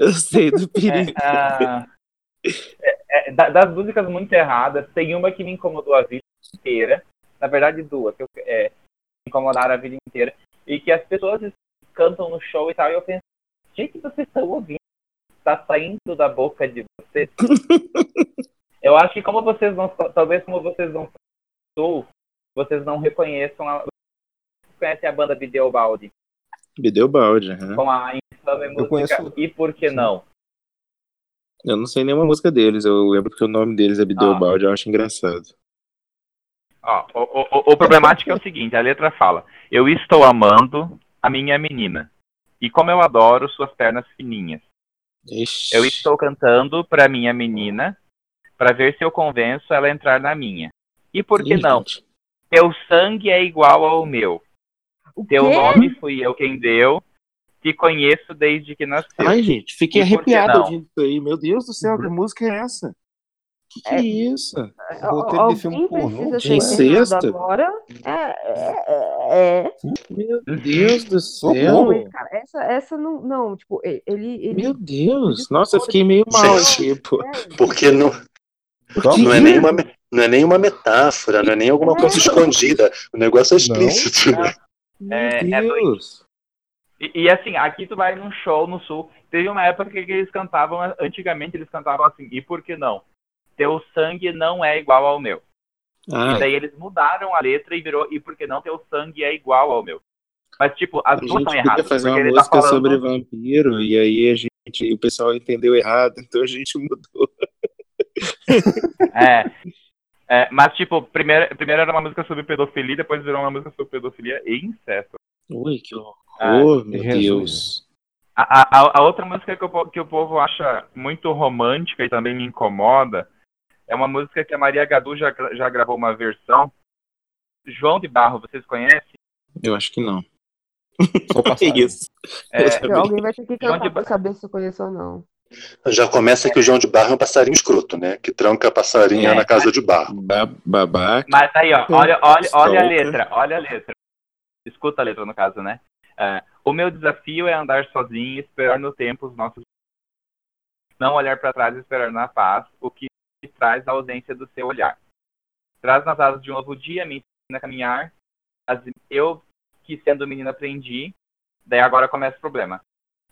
Speaker 2: Eu sei do perigo.
Speaker 1: É, ah, é, é, da- das músicas muito erradas, tem uma que me incomodou a vida inteira. Na verdade, duas que eu, é, me incomodaram a vida inteira. E que as pessoas cantam no show e tal. E eu penso, gente, vocês estão ouvindo? Tá saindo da boca de vocês? eu acho que como vocês não. Talvez como vocês não são, vocês não reconheçam a. Vocês conhecem a banda
Speaker 2: deu balde. aham.
Speaker 1: com a infame música
Speaker 4: conheço-
Speaker 1: E Por Que Não?
Speaker 2: Eu não sei nenhuma música deles. Eu lembro que o nome deles é Bideu
Speaker 1: Ah.
Speaker 2: Balde. Eu acho engraçado.
Speaker 1: Ó, o, o, o- o problemático é o seguinte, a letra fala, eu estou amando a minha menina, e como eu adoro suas pernas fininhas.
Speaker 2: Ixi.
Speaker 1: Eu estou cantando pra minha menina, pra ver se eu convenço ela a entrar na minha. E por que
Speaker 2: Ih,
Speaker 1: não? Teu sangue é igual ao meu.
Speaker 5: O
Speaker 1: Teu
Speaker 5: quê?
Speaker 1: nome fui eu quem deu, te conheço desde que nasceu.
Speaker 2: Ai, gente, fiquei
Speaker 1: E
Speaker 2: arrepiado
Speaker 1: não?
Speaker 2: ouvindo isso aí. Meu Deus do céu, que música é essa? Que que é,
Speaker 5: É-
Speaker 2: isso?
Speaker 4: Roteiro de filme
Speaker 5: Alguém
Speaker 4: pornô.
Speaker 2: incesto?
Speaker 5: agora? É, é, é.
Speaker 2: Meu Deus do céu.
Speaker 5: Mas, cara, essa, essa não, não, tipo, ele, ele
Speaker 2: Meu Deus. Nossa, eu fiquei meio mal
Speaker 3: Gente.
Speaker 2: aqui, pô.
Speaker 5: é,
Speaker 3: Porque não,
Speaker 4: Só
Speaker 3: não, é nenhuma, não é nenhuma metáfora, não é nem alguma coisa escondida. O negócio é explícito.
Speaker 2: Meu
Speaker 1: É, é
Speaker 2: Deus.
Speaker 1: E, e, assim, aqui tu vai num show no sul. Teve uma época que eles cantavam, antigamente eles cantavam assim, e por que não? Teu sangue não é igual ao meu. E
Speaker 2: Ai,
Speaker 1: daí eles mudaram a letra e virou, e por que não teu sangue é igual ao meu? Mas, tipo, as
Speaker 2: a
Speaker 1: duas estão erradas.
Speaker 2: fazer uma
Speaker 1: tá
Speaker 2: música
Speaker 1: falando-
Speaker 2: sobre vampiro e aí a gente, o pessoal entendeu errado, então a gente mudou.
Speaker 1: É. É, mas, tipo, primeiro, primeiro era uma música sobre pedofilia, depois virou uma música sobre pedofilia e incesto.
Speaker 2: Ui, que horror,
Speaker 1: Ah,
Speaker 2: meu
Speaker 4: Jesus.
Speaker 2: Deus.
Speaker 1: A, a, a outra música que o, que o povo acha muito romântica e também me incomoda é uma música que a Maria Gadu já, já gravou uma versão. João de Barro, vocês conhecem?
Speaker 2: Eu acho que não.
Speaker 4: Passagem.
Speaker 2: isso?
Speaker 1: É,
Speaker 5: alguém vai ter que
Speaker 1: João
Speaker 5: cantar
Speaker 1: de
Speaker 5: pra saber se eu conheço ou não.
Speaker 3: Já começa que o João de Barro é um passarinho escroto, né? Que tranca passarinha
Speaker 1: É.
Speaker 3: na casa de barro.
Speaker 2: Ba babaca.
Speaker 1: Mas aí, ó, olha, olha, olha a letra, olha a letra. Escuta a letra, no caso, né? É, o meu desafio é andar sozinho esperar no tempo os nossos. Não olhar pra trás e esperar na paz o que traz a ausência do seu olhar. Traz nas asas de um novo dia, me ensina a caminhar. As- eu, que sendo menina, aprendi. Daí agora começa o problema.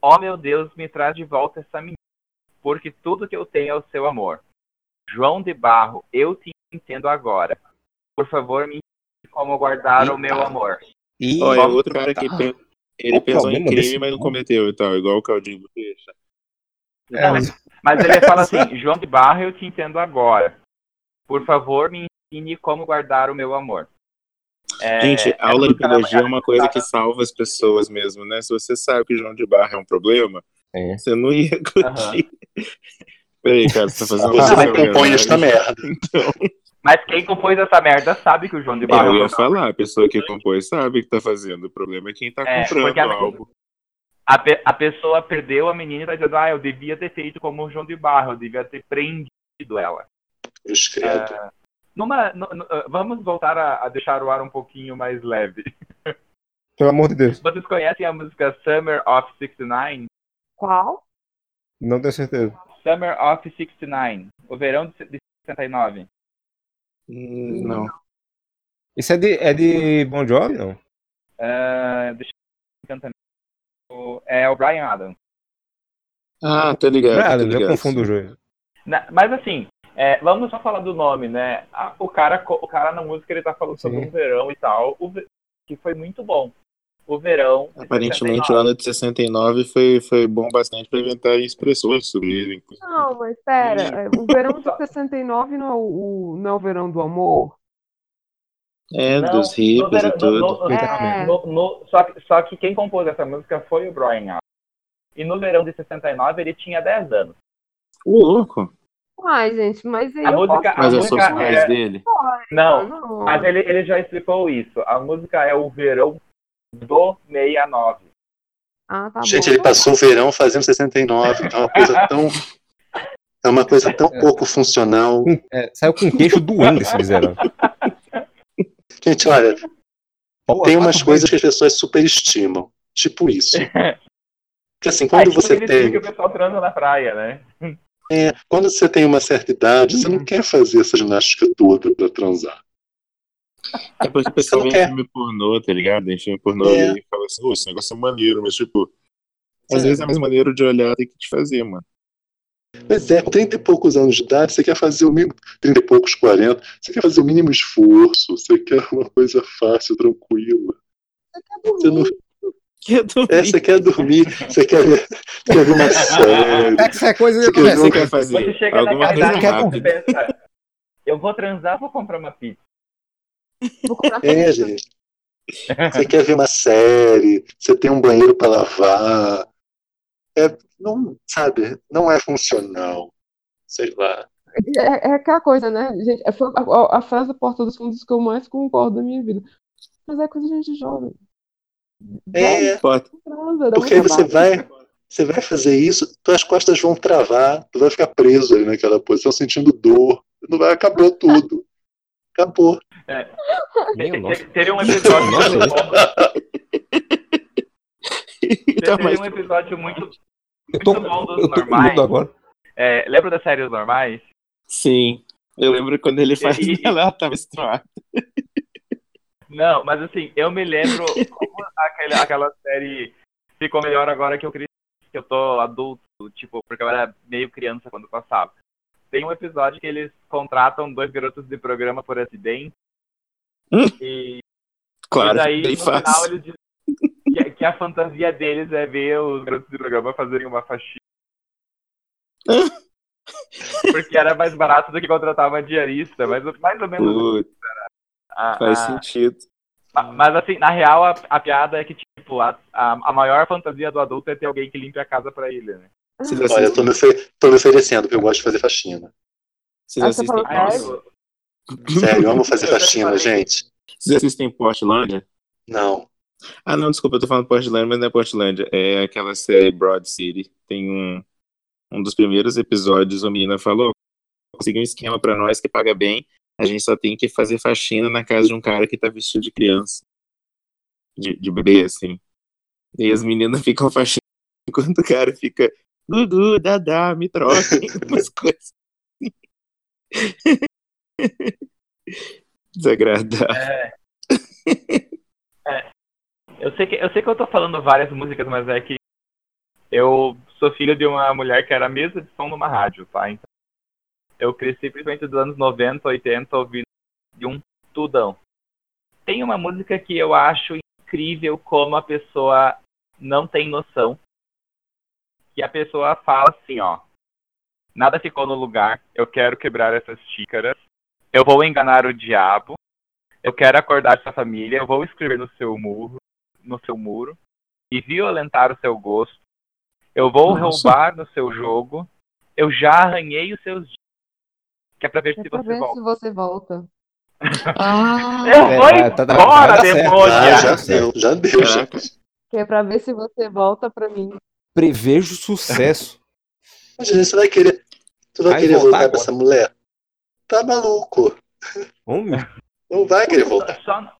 Speaker 1: Oh, meu Deus, me traz de volta essa menina. Porque tudo que eu tenho é o seu amor. João de Barro, eu te entendo agora. Por favor, me como guardar o meu amor.
Speaker 4: E
Speaker 2: Olha,
Speaker 1: Vamos-
Speaker 2: outro cara que ele pensou em crime, mas não cometeu e tal, igual o Caldinho Bochecha.
Speaker 4: É, mas-
Speaker 1: Mas ele fala assim, João de Barro, eu te entendo agora. Por favor, me ensine como guardar o meu amor. É,
Speaker 2: Gente,
Speaker 1: essa
Speaker 2: aula de pedagogia é uma coisa que salva as pessoas mesmo, né? Se você sabe que João de Barra é um problema,
Speaker 4: É.
Speaker 2: você não ia curtir. Peraí, cara, você tá fazendo
Speaker 3: Você
Speaker 1: Ah,
Speaker 3: não compõe esta merda.
Speaker 2: Então,
Speaker 1: Mas quem compôs essa merda sabe que o João de Barro
Speaker 2: eu
Speaker 1: é
Speaker 2: ia falar, a pessoa que compôs sabe o que tá fazendo. O problema é quem tá
Speaker 1: É,
Speaker 2: comprando
Speaker 1: a-
Speaker 2: o álbum.
Speaker 1: a, pe- a pessoa perdeu a menina e tá dizendo, ah, eu devia ter feito como o João de Barro, eu devia ter prendido ela.
Speaker 3: Eu escrevo.
Speaker 1: Numa, no- no- uh, vamos voltar a, a deixar o ar um pouquinho mais leve.
Speaker 4: Pelo amor de Deus.
Speaker 1: Vocês conhecem a música Summer of 69?
Speaker 5: Qual?
Speaker 4: Não tenho certeza.
Speaker 1: Summer of 69, o verão de, de 69.
Speaker 2: Hum, Não.
Speaker 4: Isso é de, é de Bon Jovi, não?
Speaker 1: Uh, deixa eu cantar. O- É o Brian Adams.
Speaker 2: Ah, tô ligado.
Speaker 4: Ah,
Speaker 2: tô
Speaker 4: eu
Speaker 2: ligado.
Speaker 4: confundo o jogo.
Speaker 1: Mas assim, é, vamos só falar do nome, né? O, cara, o cara na música ele tá falando sobre
Speaker 4: Sim.
Speaker 1: um verão e tal, que foi muito bom. O verão.
Speaker 2: Aparentemente, o
Speaker 1: 69.
Speaker 2: ano de 69 foi, foi bom bastante pra inventar expressões sobre ele. inclusive.
Speaker 5: Não, mas pera, o verão de 69 não é o, o- não é o verão do amor?
Speaker 2: É,
Speaker 1: Não,
Speaker 2: dos hippies
Speaker 1: verão-
Speaker 2: e tudo.
Speaker 1: no- no-
Speaker 5: É.
Speaker 1: no- no- só, que, só que quem compôs essa música foi o Brian Adams. E no verão de 69 ele tinha 10 anos.
Speaker 2: Ô, louco.
Speaker 5: Ai, gente, mas aí
Speaker 1: A música-
Speaker 5: posso...
Speaker 2: Mas
Speaker 1: a
Speaker 2: eu sou
Speaker 1: música
Speaker 2: os pais
Speaker 1: é-
Speaker 2: dele.
Speaker 1: Não,
Speaker 5: não.
Speaker 1: mas ele, ele já explicou isso. A música é o verão do 69.
Speaker 5: Ah, tá
Speaker 3: Gente,
Speaker 5: bom.
Speaker 3: ele passou o verão fazendo 69. É uma coisa tão. É uma coisa tão pouco funcional.
Speaker 4: É, saiu com o queixo doendo esse miserável.
Speaker 3: Gente, olha,
Speaker 4: Pô,
Speaker 3: tem umas coisas que as pessoas superestimam. Tipo isso. Porque assim,
Speaker 1: Aí,
Speaker 3: quando
Speaker 1: tipo
Speaker 3: você tem.
Speaker 1: que o pessoal transa na praia, né?
Speaker 3: é, quando você tem uma certa idade, você não quer fazer essa ginástica toda pra transar.
Speaker 2: É porque o pessoal vê
Speaker 3: quer.
Speaker 2: filme pornô, tá ligado? Em filme pornô
Speaker 3: É.
Speaker 2: e fala assim, "Ô, esse negócio é maneiro, mas tipo, às
Speaker 3: É.
Speaker 2: vezes é mais maneiro de olhar do que de fazer, mano.
Speaker 3: Mas é, com 30 e poucos anos de idade, você quer fazer o mínimo. 30 e poucos, 40, você quer fazer o mínimo esforço, você quer uma coisa fácil, tranquila. Você não,
Speaker 2: Que dormir.
Speaker 3: é, você quer dormir, você quer ver, você quer ver uma série.
Speaker 4: É que é coisa
Speaker 3: Você
Speaker 2: O que
Speaker 3: quer
Speaker 2: você quer fazer?
Speaker 1: Você chega
Speaker 2: Alguma
Speaker 1: e
Speaker 2: rápida.
Speaker 1: você pensa, eu vou transar, vou comprar uma pizza.
Speaker 5: Vou comprar
Speaker 3: É, gente. Você quer ver uma série, você tem um banheiro para lavar. É, não, sabe, não é funcional. Sei lá.
Speaker 5: É, é aquela coisa, né, gente? é- Foi a, a- a frase da Porta dos Fundos que eu mais concordo da minha vida. Mas é coisa de gente jovem.
Speaker 3: É, porque você vai, você vai fazer isso, tuas costas vão travar, tu vai ficar preso ali naquela posição, sentindo dor. Não vai, acabou tudo. Acabou.
Speaker 4: Meu,
Speaker 1: Te-
Speaker 4: nossa.
Speaker 1: te- Teria um episódio
Speaker 4: Nossa,
Speaker 1: muito bom.
Speaker 2: Então, mas
Speaker 1: um episódio muito,
Speaker 4: Eu tô,
Speaker 1: muito bom dos
Speaker 4: eu tô
Speaker 1: normais.
Speaker 4: agora.
Speaker 1: É, lembra das séries normais?
Speaker 2: sim. Eu lembro quando ele faz
Speaker 1: E-
Speaker 2: ela tava estourada.
Speaker 1: Não, mas assim, eu me lembro como aquele, aquela série ficou melhor agora que eu cresci, que eu tô adulto, tipo, porque eu era meio criança quando passava. Tem um episódio que eles contratam dois garotos de programa por acidente.
Speaker 2: Hum.
Speaker 1: E,
Speaker 2: Claro,
Speaker 1: e daí,
Speaker 2: bem
Speaker 1: no final,
Speaker 2: fácil.
Speaker 1: eles dizem que, a fantasia deles é ver os garotos de programa fazerem uma faxina. Porque era mais barato do que contratar uma diarista, mas mais ou menos. A-
Speaker 2: faz
Speaker 1: a-
Speaker 2: sentido.
Speaker 1: Ma- Mas assim, na real, a, piada é que, tipo, a, a, a maior fantasia do adulto é ter alguém que limpe a casa pra ele, né?
Speaker 2: Vocês
Speaker 3: Olha, eu tô me, tô me oferecendo, porque eu gosto de fazer faxina.
Speaker 2: vocês
Speaker 5: Ah,
Speaker 2: assistem,
Speaker 1: Aí,
Speaker 5: sério?
Speaker 1: eu-
Speaker 3: amo fazer faxina, gente.
Speaker 2: vocês assistem Portlandia?
Speaker 3: Não.
Speaker 2: Ah, não, desculpa, eu tô falando Portlandia, mas não é Portlandia. É aquela série Broad City. Tem um, um dos primeiros episódios, a menina falou, consegui um esquema pra nós que paga bem, a gente só tem que fazer faxina na casa de um cara que tá vestido de criança. De, de bebê, assim. E as meninas ficam faxinando enquanto o cara fica, Gugu, Dadá, me troquem, umas coisas. Desagradável.
Speaker 1: É. É. Eu sei, que, eu sei que eu tô falando várias músicas, mas é que eu sou filho de uma mulher que era mesa de som numa rádio, tá? Então, eu cresci principalmente dos anos 90, 80, ouvindo de um tudão. Tem uma música que eu acho incrível como a pessoa não tem noção. Que a pessoa fala assim, ó. Nada ficou no lugar, eu quero quebrar essas xícaras, eu vou enganar o diabo, eu quero acordar sua família, eu vou escrever no seu muro, no seu muro e violentar o seu gosto. Eu vou
Speaker 2: Nossa.
Speaker 1: roubar no seu jogo. Eu já arranhei os seus dias. Que é pra ver
Speaker 5: É
Speaker 1: se
Speaker 5: pra
Speaker 1: você
Speaker 5: ver
Speaker 1: volta.
Speaker 5: se você volta.
Speaker 2: Ah,
Speaker 1: Eu vou
Speaker 4: É, tá- tá-
Speaker 1: embora,
Speaker 4: dar certo.
Speaker 1: demônia!
Speaker 3: Ah, já deu, já deu, gente.
Speaker 5: Que é pra ver se você volta pra mim.
Speaker 4: Prevejo sucesso.
Speaker 3: Imagina, você vai querer. Tu vai
Speaker 4: Vai
Speaker 3: querer
Speaker 4: voltar
Speaker 3: voltar pra essa mulher? Tá maluco.
Speaker 4: Homem,
Speaker 3: Não vai querer voltar.
Speaker 1: Só,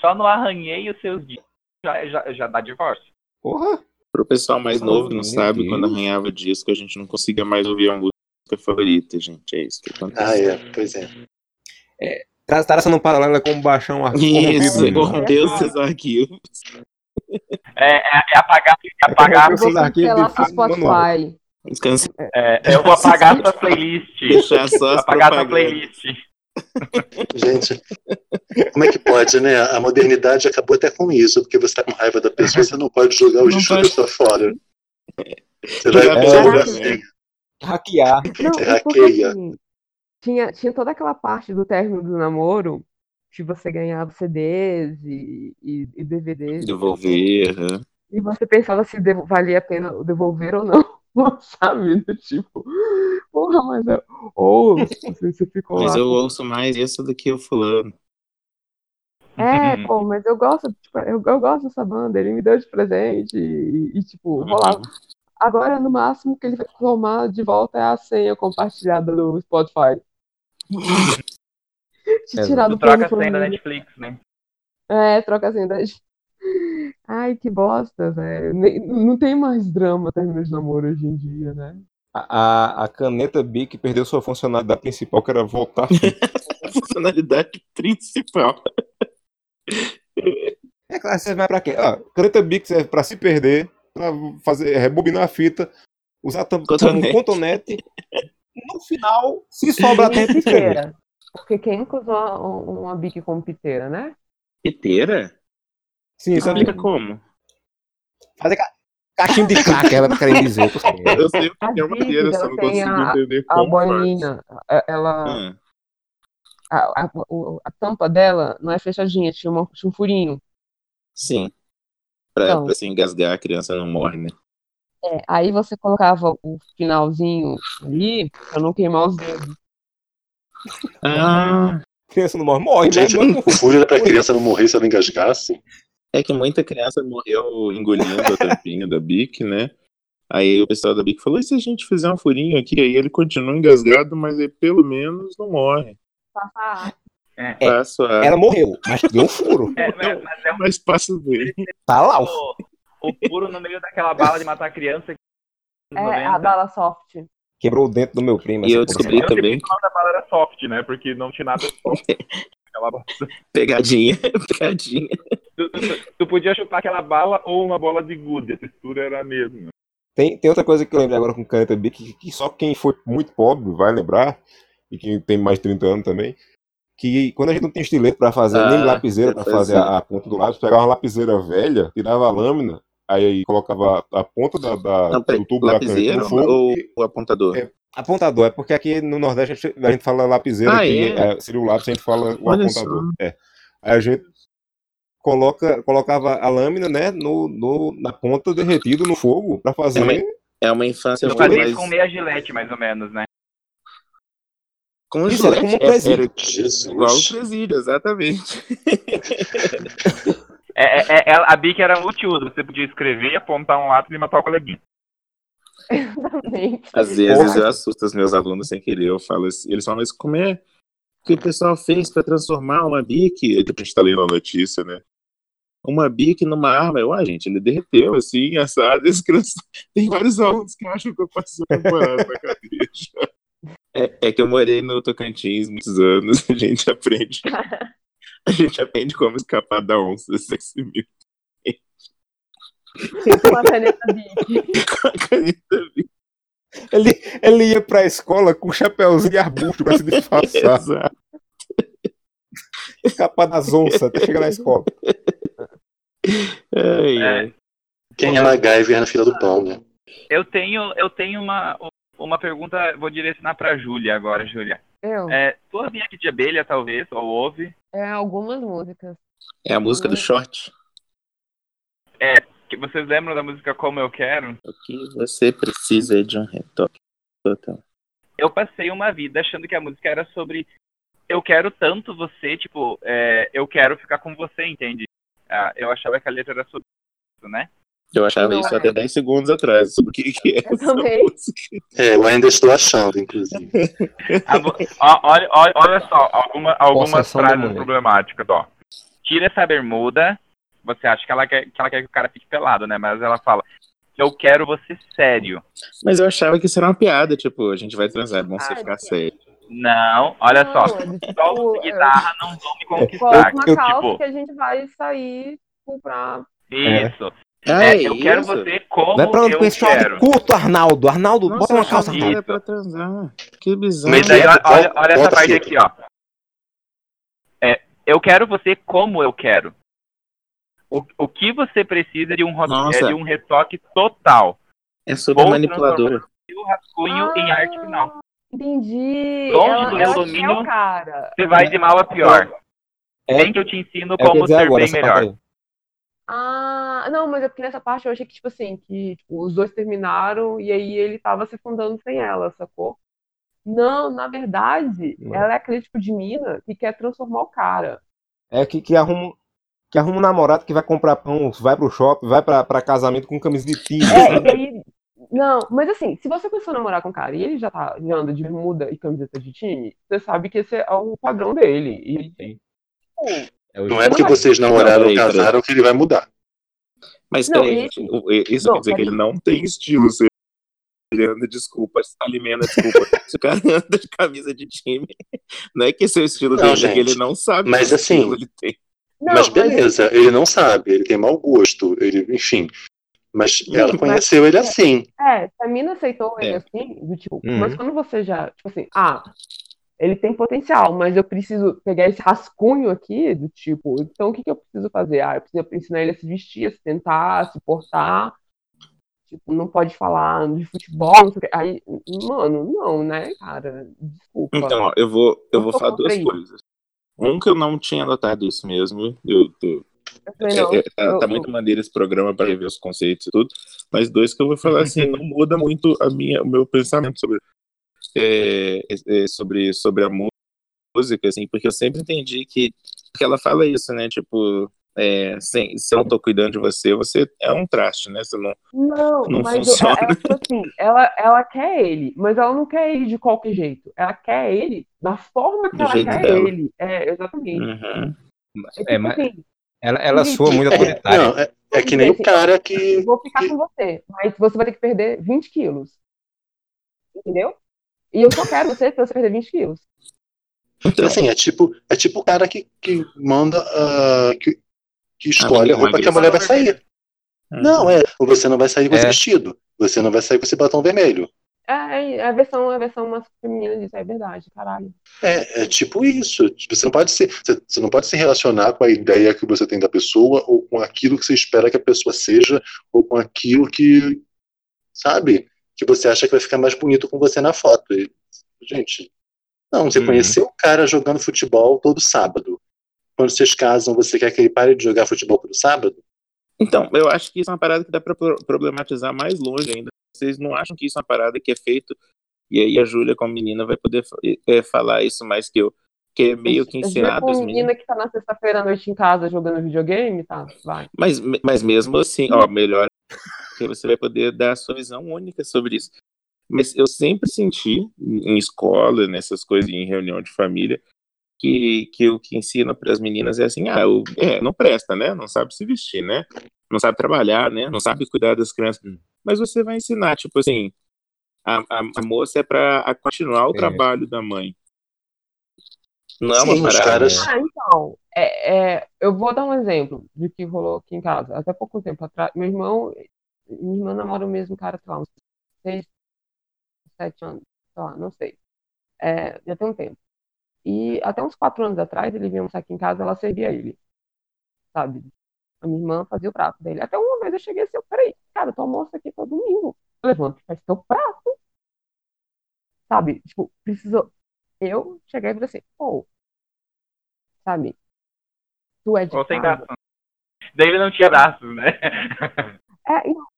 Speaker 1: só no arranhei os seus dias. Já, já, já dá divórcio.
Speaker 4: porra.
Speaker 2: Pro pessoal mais novo que não sabe,
Speaker 4: Deus.
Speaker 2: quando arranhava disco, a gente não conseguia mais ouvir a música favorita, gente. É isso que acontece.
Speaker 3: Ah, é, pois é.
Speaker 4: Tra- Traça no paralelo é como baixar um arquivo
Speaker 2: Isso, corrompeu os seus arquivos.
Speaker 1: É, é, é apagar, é apagar
Speaker 4: Eu
Speaker 5: Eu
Speaker 4: sou
Speaker 5: vou
Speaker 4: daquele
Speaker 5: cancelar
Speaker 4: de
Speaker 5: seu
Speaker 4: fato manual.
Speaker 5: Spotify.
Speaker 2: Descansa,
Speaker 1: é, eu vou apagar sua playlist.
Speaker 2: deixar só as
Speaker 1: apagar sua playlist.
Speaker 3: Gente, como é que pode, né? A modernidade acabou até com isso, porque você tá com raiva da pessoa, você não pode jogar o lixo da pessoa fora. Você vai
Speaker 2: Jogar
Speaker 3: pôr
Speaker 4: fora,
Speaker 3: assim.
Speaker 2: né?
Speaker 4: Hackear.
Speaker 5: Não,
Speaker 3: Você
Speaker 5: é porque
Speaker 3: hackeia.
Speaker 5: assim, tinha, tinha toda aquela parte do término do namoro, de você ganhar CDs e, e, e DVDs,
Speaker 2: Devolver. aham.
Speaker 5: e você pensava se valia a pena devolver ou não, sabe? Do Tipo, porra, mas é. Ou você, você ficou
Speaker 2: Mas
Speaker 5: lá.
Speaker 2: eu ouço mais isso do que o fulano.
Speaker 5: É, pô, mas eu gosto, tipo, eu, eu gosto dessa banda, ele me deu de presente e, e, tipo, vou lá. Agora, no máximo, que ele vai tomar de volta é a senha compartilhada do Spotify. Te tirar
Speaker 1: Tu
Speaker 5: do
Speaker 1: troca a senha da. Netflix, né?
Speaker 5: É, troca a senha da... Ai, que bosta, velho. Não tem mais drama término de namoro hoje em dia, né?
Speaker 4: A, a, a caneta Bic perdeu sua funcionalidade principal, que era voltar.
Speaker 2: A funcionalidade principal.
Speaker 4: É claro, serve mais pra quê? Ah, caneta Bic serve pra se perder, pra fazer, rebobinar a fita, usar tam-
Speaker 2: Cotonete.
Speaker 4: como cotonete. No final, se sobrar
Speaker 5: E
Speaker 4: tempo, escrever.
Speaker 5: Porque quem que usou uma, uma bique como piteira, né?
Speaker 2: Piteira?
Speaker 4: Sim, isso
Speaker 2: Explica
Speaker 4: é
Speaker 2: como.
Speaker 4: fazer ca... cachimbo de crack, ela tá querendo dizer. eu
Speaker 2: sei o
Speaker 5: A
Speaker 2: que é uma piteira, só não consigo
Speaker 5: a-
Speaker 2: entender
Speaker 5: A
Speaker 2: como. faz.
Speaker 5: bolinha, a- ela,
Speaker 2: Ah,
Speaker 5: a, a, a tampa dela não é fechadinha, tinha, uma, tinha um furinho.
Speaker 2: sim. Pra,
Speaker 5: Então.
Speaker 2: pra se engasgar, a criança não morre, né?
Speaker 5: É, aí você colocava o finalzinho ali pra não queimar os dedos.
Speaker 2: Ah,
Speaker 4: Criança não morre, morre,
Speaker 3: Gente,
Speaker 4: mas não
Speaker 3: o furo era pra criança não morrer se ela engasgasse.
Speaker 2: é que muita criança morreu engolindo a tampinha da Bic, né? Aí o pessoal da Bic falou: e se a gente fizer um furinho aqui? Aí ele continua engasgado, mas aí pelo menos não morre.
Speaker 5: Passar
Speaker 1: É.
Speaker 2: Passo a.
Speaker 4: Ela morreu, mas deu um furo.
Speaker 1: É, mas, mas é um
Speaker 2: Mas passo dele.
Speaker 4: Tá lá. o-
Speaker 1: o, o puro no meio daquela bala de matar criança. que nos
Speaker 5: É, a
Speaker 1: 90.
Speaker 5: bala soft.
Speaker 4: Quebrou o dente do meu primo.
Speaker 2: E eu
Speaker 4: porra.
Speaker 2: descobri
Speaker 1: Eu sei
Speaker 2: também
Speaker 1: que o nome da bala era soft, né? Porque não tinha nada soft. Aquela
Speaker 2: pegadinha, pegadinha.
Speaker 1: Tu, tu- tu podia chupar aquela bala ou uma bola de gude, a textura era a mesma.
Speaker 4: Tem, tem outra coisa que eu lembrei agora com caneta Bic, que, que só quem foi muito pobre vai lembrar, e quem tem mais de 30 anos também, que quando a gente não tem estilete pra fazer,
Speaker 2: Ah,
Speaker 4: nem lapiseira pra
Speaker 2: eu
Speaker 4: fazer
Speaker 2: fazia.
Speaker 4: a, a ponta do lápis, pegava uma lapiseira velha, tirava a lâmina, aí colocava a, ponta da, da-
Speaker 2: Não,
Speaker 4: do tubo da caneta
Speaker 2: lapiseiro
Speaker 4: no fogo.
Speaker 2: ou
Speaker 4: e-
Speaker 2: o apontador?
Speaker 4: É, apontador, é porque aqui no Nordeste a gente, a gente fala lapiseira,
Speaker 2: Ah,
Speaker 4: que
Speaker 2: é?
Speaker 4: é, seria o lápis, a gente fala o
Speaker 2: Olha
Speaker 4: apontador. É. Aí a gente coloca, colocava a lâmina, né, no, no, na ponta derretido no fogo pra fazer.
Speaker 2: É uma- É uma infância
Speaker 1: Eu fazia
Speaker 2: mais.
Speaker 1: com meia gilete, mais ou menos, né?
Speaker 2: Com
Speaker 4: Isso, era como um presídio.
Speaker 2: era igual o presídio, exatamente.
Speaker 1: É, é, é, a bica era multiuso. Você podia escrever, apontar um lápis e matar o coleguinha.
Speaker 5: Exatamente.
Speaker 2: Às vezes
Speaker 4: Porra.
Speaker 2: eu assusto os meus alunos sem querer. Eu falo assim, eles falam, mas como é que o pessoal fez pra transformar uma bique? A gente tá lendo a notícia, né? Uma bique numa arma. Eu, ah, gente, ele derreteu assim, assado. Esse criança... Tem vários alunos que acham que eu faço temporada na cabeça. É, É que eu morei no Tocantins muitos anos, a gente aprende. A gente aprende como escapar da onça sexy mil.
Speaker 5: Com a caneta Bic.
Speaker 2: Com a caneta Bic.
Speaker 4: Ele, ele ia pra escola com chapéuzinho de arbusto pra se disfarçar,
Speaker 2: Exato.
Speaker 4: escapar das onças até chegar na escola.
Speaker 2: Ai,
Speaker 1: É.
Speaker 2: ai.
Speaker 3: Quem é MacGyver na fila do pão, né?
Speaker 1: Eu tenho, eu tenho uma, uma pergunta, vou direcionar pra Júlia agora, Júlia.
Speaker 5: Eu.
Speaker 1: É, tu ouvia aqui de abelha, talvez, ou ouve?
Speaker 5: É, algumas músicas.
Speaker 2: É a música do short.
Speaker 1: Que vocês lembram da música Como Eu Quero?
Speaker 2: O que você precisa é de um retoque total.
Speaker 1: Eu passei uma vida achando que a música era sobre eu quero tanto você, tipo, é, eu quero ficar com você, entende? Ah, eu achava que a letra era sobre isso, né?
Speaker 2: Eu achava
Speaker 5: Não
Speaker 2: isso
Speaker 5: é.
Speaker 2: até 10 segundos atrás. Sobre o que, que é
Speaker 5: Eu
Speaker 2: essa
Speaker 5: também.
Speaker 2: música.
Speaker 3: É, eu ainda estou achando, inclusive.
Speaker 1: A vo- ó, olha, olha, olha só, alguma, algumas frases problemáticas, ó. Tira essa bermuda, você acha que ela, quer, que ela quer que o cara fique pelado, né? Mas ela fala, eu quero você sério.
Speaker 2: Mas eu achava que isso era uma piada, tipo, a gente vai transar, vamos você
Speaker 5: Ah,
Speaker 2: ficar
Speaker 5: é.
Speaker 2: sério.
Speaker 1: Não, olha
Speaker 5: Não,
Speaker 1: só,
Speaker 5: é tipo,
Speaker 1: só
Speaker 5: é,
Speaker 1: guitarra não vão me conquistar.
Speaker 5: Coloca uma
Speaker 4: Eu,
Speaker 5: calça
Speaker 1: tipo-
Speaker 5: que a gente vai sair tipo, pra.
Speaker 1: Isso.
Speaker 2: Ah,
Speaker 1: É,
Speaker 2: é
Speaker 1: eu quero
Speaker 2: isso?
Speaker 1: você como
Speaker 4: Vai pra onde
Speaker 1: eu
Speaker 4: com esse
Speaker 1: quero.
Speaker 4: curto, Arnaldo. Arnaldo,
Speaker 2: Nossa,
Speaker 4: bota uma calça
Speaker 2: pra transar. Que bizarro.
Speaker 3: Mas
Speaker 1: Mas daí,
Speaker 3: Bota-
Speaker 1: olha, olha essa
Speaker 3: bota
Speaker 1: parte
Speaker 3: filtro.
Speaker 1: aqui, ó. É, eu quero você como eu quero. O, o que você precisa de um, é de um retoque total.
Speaker 2: É sobre manipulador.
Speaker 1: E o rascunho em arte final.
Speaker 5: Entendi.
Speaker 1: Longe
Speaker 5: ela,
Speaker 1: do
Speaker 5: ela
Speaker 1: domínio. Você vai de mal a pior.
Speaker 4: É,
Speaker 1: Vem que eu te ensino
Speaker 4: é
Speaker 1: como ser
Speaker 4: agora,
Speaker 1: bem melhor.
Speaker 5: Ah, não, mas é porque nessa parte eu achei que, tipo assim, que tipo, os dois terminaram e aí ele tava se afundando sem ela, sacou? Não, na verdade,
Speaker 4: Não.
Speaker 5: ela é aquele tipo de mina que quer transformar o cara.
Speaker 4: É que, que arruma. Que arruma um namorado que vai comprar pão, vai pro shopping, vai pra, pra casamento com camisa de time.
Speaker 5: É, e aí. Não, mas assim, se você começou a namorar com um cara e ele já tá já anda de bermuda e camiseta de time, você sabe que esse é o padrão dele. E, tipo,
Speaker 4: É
Speaker 3: Não é porque vocês namoraram ou casaram que ele vai mudar.
Speaker 2: Mas
Speaker 5: Não,
Speaker 2: peraí,
Speaker 5: e-
Speaker 2: gente, o- e- isso
Speaker 5: Não,
Speaker 2: quer dizer que ele não tem estilo. Ele anda, desculpa, se alimenta, desculpa. se o cara anda de camisa de time, não é que esse é o estilo
Speaker 3: Não,
Speaker 2: dele, é que
Speaker 3: gente,
Speaker 2: ele não sabe
Speaker 3: mas
Speaker 2: que
Speaker 3: assim,
Speaker 2: estilo ele tem.
Speaker 5: não,
Speaker 3: mas beleza, ele não sabe, ele tem mau gosto, ele, enfim. Mas ela
Speaker 5: mas-
Speaker 3: conheceu ele assim.
Speaker 5: É, se a mina aceitou ele
Speaker 2: É.
Speaker 5: assim, do tipo,
Speaker 4: Uhum.
Speaker 5: mas quando você já, tipo assim, ah, ele tem potencial, mas eu preciso pegar esse rascunho aqui, do tipo, então o que que eu preciso fazer? Ah, eu preciso ensinar ele a se vestir, a se tentar, a se portar, tipo, não pode falar de futebol, não sei o que. Aí, mano, não, né, cara? Desculpa.
Speaker 2: Então, ó, eu vou, eu
Speaker 5: Eu
Speaker 2: vou falar duas
Speaker 5: isso.
Speaker 2: coisas. Um que eu não tinha notado isso mesmo. Eu, tô- é- é- tá,
Speaker 5: eu-
Speaker 2: tá
Speaker 5: eu-
Speaker 2: muito maneiro esse programa para rever os conceitos e tudo. Mas dois que eu vou falar assim, não muda muito a minha, o meu pensamento sobre, é, é, sobre, sobre a música, assim, porque eu sempre entendi que, que ela fala isso, né? Tipo, é, sem, se eu não tô cuidando de você, você é um traste, né? Você não,
Speaker 5: Não,
Speaker 2: Não
Speaker 5: mas eu-
Speaker 2: funciona.
Speaker 5: ela, tipo assim, ela, ela quer ele, mas ela não quer ele de qualquer jeito. Ela quer ele da forma que
Speaker 2: Do
Speaker 5: ela quer
Speaker 2: dela.
Speaker 5: ele. É, exatamente.
Speaker 2: Uhum.
Speaker 5: É, tipo
Speaker 4: É, mas-
Speaker 5: assim,
Speaker 4: Ela, ela soa muito
Speaker 3: É,
Speaker 4: autoritária.
Speaker 3: não, é, é que nem o cara que.
Speaker 5: eu vou ficar
Speaker 3: que-
Speaker 5: com você, mas você vai ter que perder 20 quilos. Entendeu? E eu só quero você pra você perder 20 quilos.
Speaker 2: Então,
Speaker 3: Assim, é tipo, é tipo o cara que, que manda. ah, que, que escolhe a roupa que a mulher vai sair.
Speaker 2: uhum.
Speaker 3: Não, é. Ou você não vai sair com esse
Speaker 4: É.
Speaker 3: vestido. Você não vai sair com esse batom vermelho.
Speaker 5: É, é a versão, a versão mais feminina disso, é verdade, caralho.
Speaker 3: É, é tipo isso. Você não pode se, você, você não pode se relacionar com a ideia que você tem da pessoa, ou com aquilo que você espera que a pessoa seja, ou com aquilo que, sabe, que você acha que vai ficar mais bonito com você na foto. E, gente, não, você
Speaker 2: Uhum.
Speaker 3: conheceu o cara jogando futebol todo sábado. Quando vocês casam, você quer que ele pare de jogar futebol todo sábado?
Speaker 2: Então, eu acho que isso é uma parada que dá pra pro- problematizar mais longe ainda. Vocês não acham que isso é uma parada que é feito, e aí a Júlia, como menina, vai poder é, falar isso mais que eu, que é meio que
Speaker 5: A
Speaker 2: ensinado
Speaker 5: uma menina que tá na sexta-feira à noite em casa jogando videogame, tá? Vai.
Speaker 2: Mas, mas mesmo assim, ó, melhor que você vai poder dar a sua visão única sobre isso. Mas eu sempre senti, em escola, nessas coisas, em reunião de família, que, que o que ensina para as meninas é assim, ah, o, é, não presta, né? Não sabe se vestir, né? Não sabe trabalhar, né? Não sabe cuidar das crianças.
Speaker 4: Hum.
Speaker 2: Mas você vai ensinar, tipo assim, A, a, a moça é pra continuar o
Speaker 4: É.
Speaker 2: trabalho da mãe. Não é uma parada.
Speaker 3: caras-
Speaker 5: Ah, então, é, é, eu vou dar um exemplo de que rolou aqui em casa. Até pouco tempo atrás, meu irmão, minha irmã namora o mesmo cara, sei lá, uns seis, sete anos, sei lá, não sei. É, já tem um tempo. E até uns quatro anos atrás, ele vinha almoçar aqui em casa, ela servia ele, sabe? A minha irmã fazia o prato dele. Até uma vez eu cheguei assim, eu, peraí, cara, tu almoça aqui todo domingo. Levanta e faz teu prato. Sabe? Tipo, precisou. Eu cheguei e falei assim, pô, sabe? Tu é de
Speaker 1: Ou sem
Speaker 5: casa.
Speaker 1: Daí ele não tinha braços, né?
Speaker 5: É, então,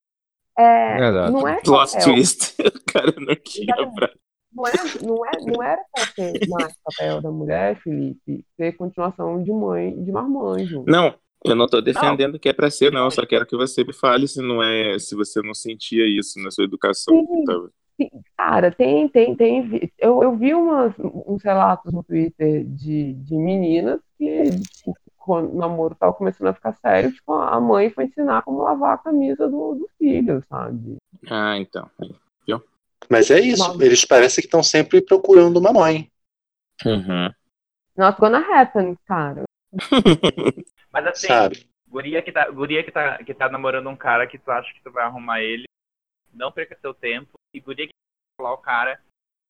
Speaker 5: é,
Speaker 4: Exato.
Speaker 5: não é
Speaker 2: Plot
Speaker 5: papel.
Speaker 2: twist. O cara não tinha
Speaker 5: Exatamente.
Speaker 2: pra...
Speaker 5: Não, é, não, é, não era pra ser mais papel da mulher, Felipe, ser continuação de mãe, de marmanjo.
Speaker 2: Não, eu não tô defendendo que é pra ser, não. Eu só quero que você me fale se não é, se você não sentia isso na sua educação.
Speaker 5: Sim.
Speaker 2: Tá?
Speaker 5: Cara, tem, tem, tem. Eu, eu vi umas, uns relatos no Twitter de, de meninas que, tipo, o namoro tava começando a ficar sério, tipo, a mãe foi ensinar como lavar a camisa do, do filho, sabe?
Speaker 2: Ah, então.
Speaker 3: Mas é isso,
Speaker 5: Não.
Speaker 3: eles parecem que estão sempre procurando uma mãe.
Speaker 2: Uhum.
Speaker 5: Not gonna happen, cara.
Speaker 1: Mas assim,
Speaker 3: Sabe?
Speaker 1: guria, que tá, guria que, tá, que tá namorando um cara que tu acha que tu vai arrumar ele, não perca seu tempo. E guria que vai falar o cara,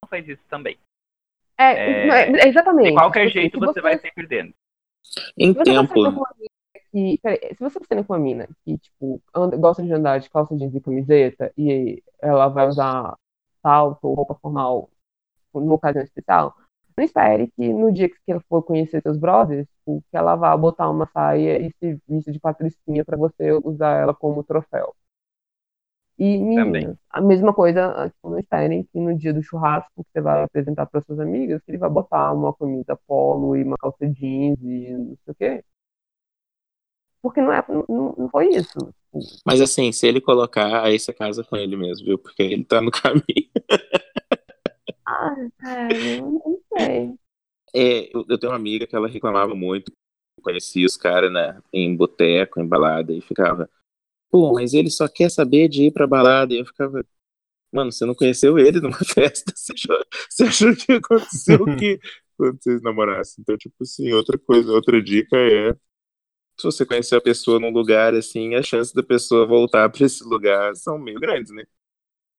Speaker 1: não faz isso também.
Speaker 5: É,
Speaker 1: É,
Speaker 5: é- exatamente.
Speaker 1: De qualquer
Speaker 5: Tipo assim,
Speaker 1: jeito
Speaker 5: se
Speaker 1: você vai sair perdendo.
Speaker 2: Em
Speaker 5: Se você tá
Speaker 2: tempo.
Speaker 5: que. Peraí, se você tá saindo com uma mina que, tipo, anda- gosta de andar de calça jeans e camiseta e ela vai usar salto ou roupa formal tipo, numa ocasião especial, não espere que no dia que ela for conhecer seus brothers, tipo, que ela vá botar uma saia e se vista de patricinha pra você usar ela como troféu. E meninas,
Speaker 1: Também.
Speaker 5: a mesma coisa, tipo, não esperem que no dia do churrasco que você vai apresentar para suas amigas, que ele vai botar uma camisa polo e uma calça jeans e não sei o quê. Porque não, é, não, não foi isso.
Speaker 2: Mas assim, se ele colocar, aí você casa com ele mesmo, viu? Porque ele tá no caminho.
Speaker 5: Ah, cara, eu não sei.
Speaker 2: É, eu, eu tenho uma amiga que ela reclamava muito, conhecia os caras né, em boteco, em balada, e ficava, pô, mas ele só quer saber de ir pra balada. E eu ficava, mano, você não conheceu ele numa festa, você achou, você achou que aconteceu o quê quando vocês namorassem? Então, tipo assim, outra coisa, outra dica é, se você conhecer a pessoa num lugar assim, as chances da pessoa voltar pra esse lugar são meio grandes, né?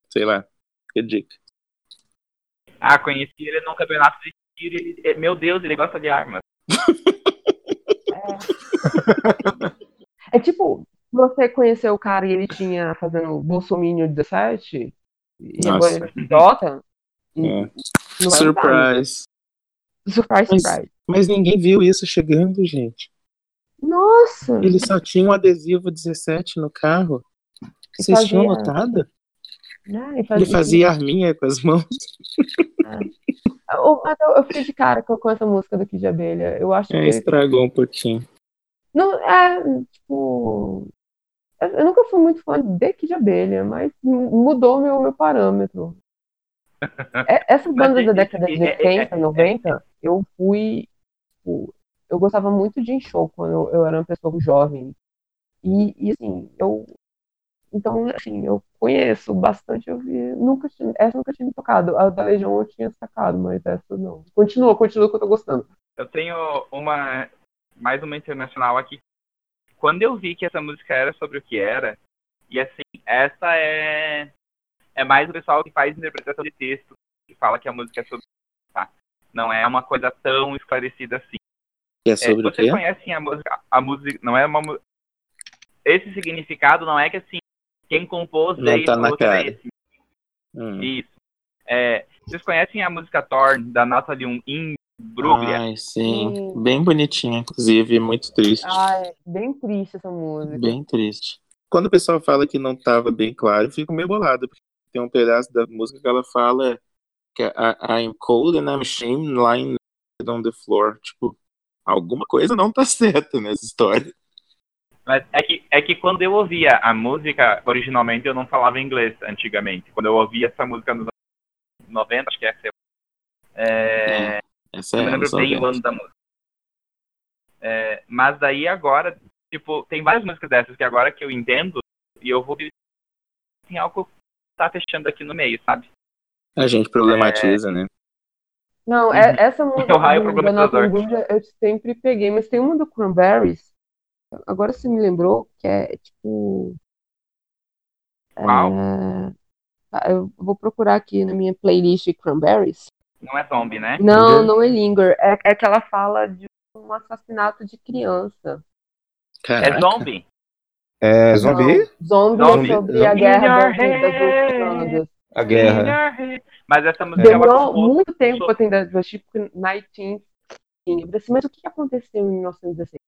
Speaker 2: Sei lá, que dica.
Speaker 1: Ah, conheci ele num campeonato de tiro ele, meu Deus, ele gosta de armas.
Speaker 5: É tipo, você conheceu o cara e ele tinha fazendo Bolsominion 17 e
Speaker 2: Nossa.
Speaker 5: agora ele é idiota. e
Speaker 2: É.
Speaker 5: né?
Speaker 2: Surprise.
Speaker 5: Surprise,
Speaker 2: Mas-
Speaker 5: surprise.
Speaker 2: Mas ninguém viu isso chegando, gente.
Speaker 5: Nossa!
Speaker 2: Ele só tinha um adesivo 17 no carro.
Speaker 5: E
Speaker 2: Vocês tinham
Speaker 5: fazia-
Speaker 2: notado?
Speaker 5: né, e
Speaker 2: Ele fazia arminha com as mãos.
Speaker 5: Eu, mas eu, eu fiquei de cara com, com essa música do Kid de Abelha. Eu acho
Speaker 2: É,
Speaker 5: que.
Speaker 2: estragou um pouquinho.
Speaker 5: Não, é, tipo. Eu, nunca fui muito fã de Kid de Abelha, mas mu- mudou meu, meu parâmetro. É- Essas bandas
Speaker 1: é-
Speaker 5: da década de
Speaker 1: é- é-
Speaker 5: 80,
Speaker 1: é-
Speaker 5: 90, eu fui. tipo, eu gostava muito de show quando eu, eu era uma pessoa jovem. E, e assim, eu. Então, assim, eu conheço bastante, eu vi. Nunca tinha, essa nunca tinha me tocado. A da Legião eu tinha sacado, mas essa não. Continua, continua que eu tô gostando.
Speaker 1: Eu tenho uma mais uma internacional aqui. Quando eu vi que essa música era sobre o que era, e assim, essa é é mais o pessoal que faz interpretação de texto, que fala que a música é sobre tá? Não é uma coisa tão esclarecida assim.
Speaker 2: Que é
Speaker 1: É,
Speaker 2: sobre o
Speaker 1: vocês
Speaker 2: quê?
Speaker 1: conhecem a música, a música não é uma esse significado não é que assim quem compôs
Speaker 2: Não
Speaker 1: veio
Speaker 2: tá
Speaker 1: e
Speaker 2: na cara.
Speaker 1: esse.
Speaker 2: Hum.
Speaker 1: Isso. É, vocês conhecem a música Torn da Natalie Imbruglia?
Speaker 2: Ai, sim.
Speaker 5: Sim.
Speaker 2: Bem bonitinha, inclusive, muito triste.
Speaker 5: Ai, bem triste essa música.
Speaker 2: Bem triste. Quando o pessoal fala que não tava bem claro, eu fico meio bolado, porque tem um pedaço da música que ela fala que é I'm cold and I'm ashamed lying on the floor. Tipo, alguma coisa não tá certa nessa história.
Speaker 1: Mas é que, é que quando eu ouvia a música, originalmente eu não falava inglês antigamente. Quando eu ouvia essa música nos anos 90, acho que é, lá, é,
Speaker 2: Essa
Speaker 1: eu
Speaker 2: é a
Speaker 1: lembro bem o ano da música. É, mas daí agora, tipo, tem várias músicas dessas que agora que eu entendo, e eu vou tem algo que tá fechando aqui no meio, sabe?
Speaker 2: A gente problematiza, né?
Speaker 5: Não, é, essa música da Good eu sempre peguei, mas tem uma do Cranberries. Agora você me lembrou que é tipo.
Speaker 1: Qual?
Speaker 5: é, ah, Eu vou procurar aqui na minha playlist Cranberries.
Speaker 1: Não é zombie, né?
Speaker 5: Não,
Speaker 4: Linger?
Speaker 5: não é Linger. É, é que ela fala de um assassinato de criança.
Speaker 1: É
Speaker 2: Caraca.
Speaker 1: zombie.
Speaker 4: É zumbi?
Speaker 5: Não, zombie,
Speaker 1: Zombie.
Speaker 5: é sobre a
Speaker 4: Zombie.
Speaker 5: guerra das, das
Speaker 1: head.
Speaker 5: Ucrânias.
Speaker 4: A guerra.
Speaker 1: Mas essa música ela
Speaker 5: Demorou muito tempo
Speaker 1: so-
Speaker 5: pra tentar assistir, porque 19. Eu falei assim, mas o que aconteceu em 1916?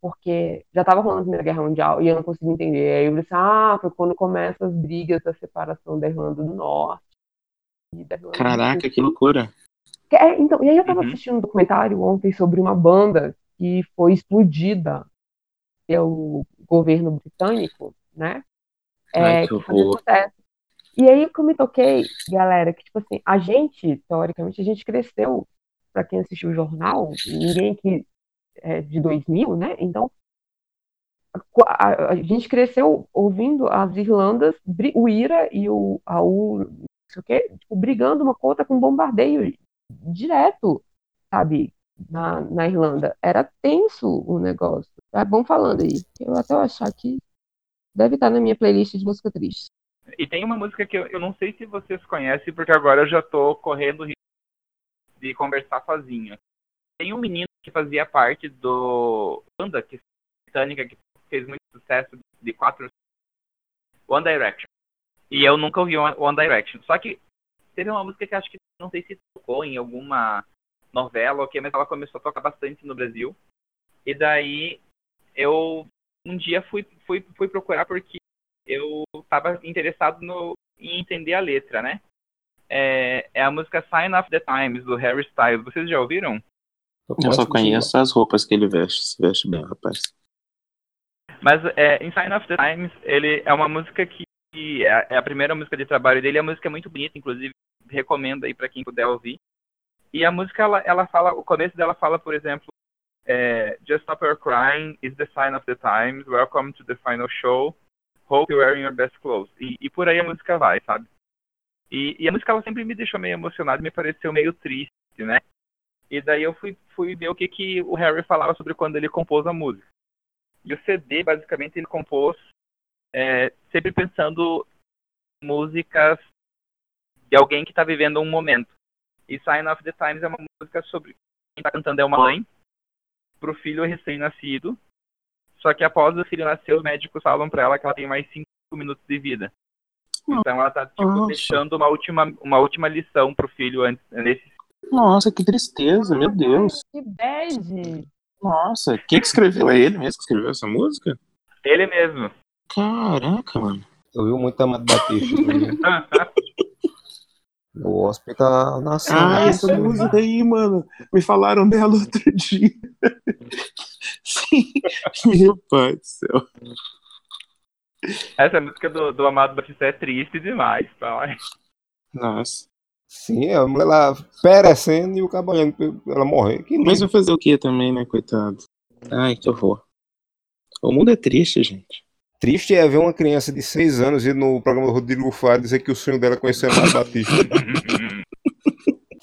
Speaker 5: Porque já tava rolando a Primeira Guerra Mundial e eu não conseguia entender. Aí eu falei assim, ah, foi quando começam as brigas da separação da Irlanda do Norte.
Speaker 2: Caraca, que loucura.
Speaker 5: É, então, e aí eu tava
Speaker 1: Uhum.
Speaker 5: assistindo um documentário ontem sobre uma banda que foi explodida pelo governo britânico, né?
Speaker 2: Ai,
Speaker 5: É,
Speaker 2: que
Speaker 5: que
Speaker 2: horror.
Speaker 5: E aí que eu me toquei, galera, que tipo assim, a gente, teoricamente, a gente cresceu, pra quem assistiu o jornal, ninguém aqui é de 2000, né? Então, a, a- a gente cresceu ouvindo as Irlandas, o IRA e o AU, não o quê, tipo, brigando uma com a outra com bombardeio direto, sabe? Na, na Irlanda. Era tenso o negócio. É bom falando aí. Eu até achar que deve estar na minha playlist de música triste.
Speaker 1: E tem uma música que eu, eu não sei se vocês conhecem, porque agora eu já tô correndo de conversar sozinho. Tem um menino que fazia parte do banda que britânica que fez muito sucesso de quatro One Direction. E eu nunca ouvi One Direction. Só que teve uma música que acho que não sei se tocou em alguma novela ou o que, mas ela começou a tocar bastante no Brasil. E daí eu um dia fui fui, fui procurar porque eu estava interessado no, em entender a letra, né? É, é a música Sign of the Times, do Harry Styles. Vocês já ouviram?
Speaker 2: Eu só conheço as roupas que ele veste. Se veste bem, rapaz.
Speaker 1: Mas é, em Sign of the Times, ele é uma música que que é é a primeira música de trabalho dele. A música é muito bonita, inclusive recomendo aí para quem puder ouvir. E a música, ela, ela fala, o começo dela fala, por exemplo, é, Just Stop Your Crying is the sign of the times. Welcome to the final show. Hope you're wearing your best clothes. E, e por aí a música vai, sabe? E, e a música ela sempre me deixou meio emocionado, me pareceu meio triste, né? E daí eu fui, fui ver o que, que o Harry falava sobre quando ele compôs a música. E o CD, basicamente, ele compôs é, sempre pensando em músicas de alguém que está vivendo um momento. E Sign of the Times é uma música sobre quem está cantando é uma mãe para o filho recém-nascido. Só que após o filho nascer, os médicos falam para ela que ela tem mais cinco minutos de vida. Então ela tá tipo,
Speaker 2: Nossa.
Speaker 1: deixando uma última, uma última lição pro filho antes, nesse
Speaker 2: Nossa, que tristeza, meu Deus.
Speaker 5: Que bad!
Speaker 2: Nossa, quem que escreveu? É ele mesmo que escreveu essa música?
Speaker 1: Ele mesmo.
Speaker 2: Caraca, mano.
Speaker 4: Eu vi muito Amado Batista. também. o hospital nasceu.
Speaker 2: Ah, essa música aí, mano. Me falaram dela outro dia. Sim. Meu pai do céu.
Speaker 1: Essa música do, do Amado Batista é triste demais, tá?
Speaker 2: Nossa.
Speaker 4: Sim, a mulher lá perecendo e o cabanhando pra ela morrer. Que
Speaker 2: Mas vai fazer o que também, né, coitado? Ai, que horror. O mundo é triste, gente.
Speaker 4: Triste é ver uma criança de 6 anos ir no programa do Rodrigo Faro dizer que o sonho dela é conhecer o Amado Batista.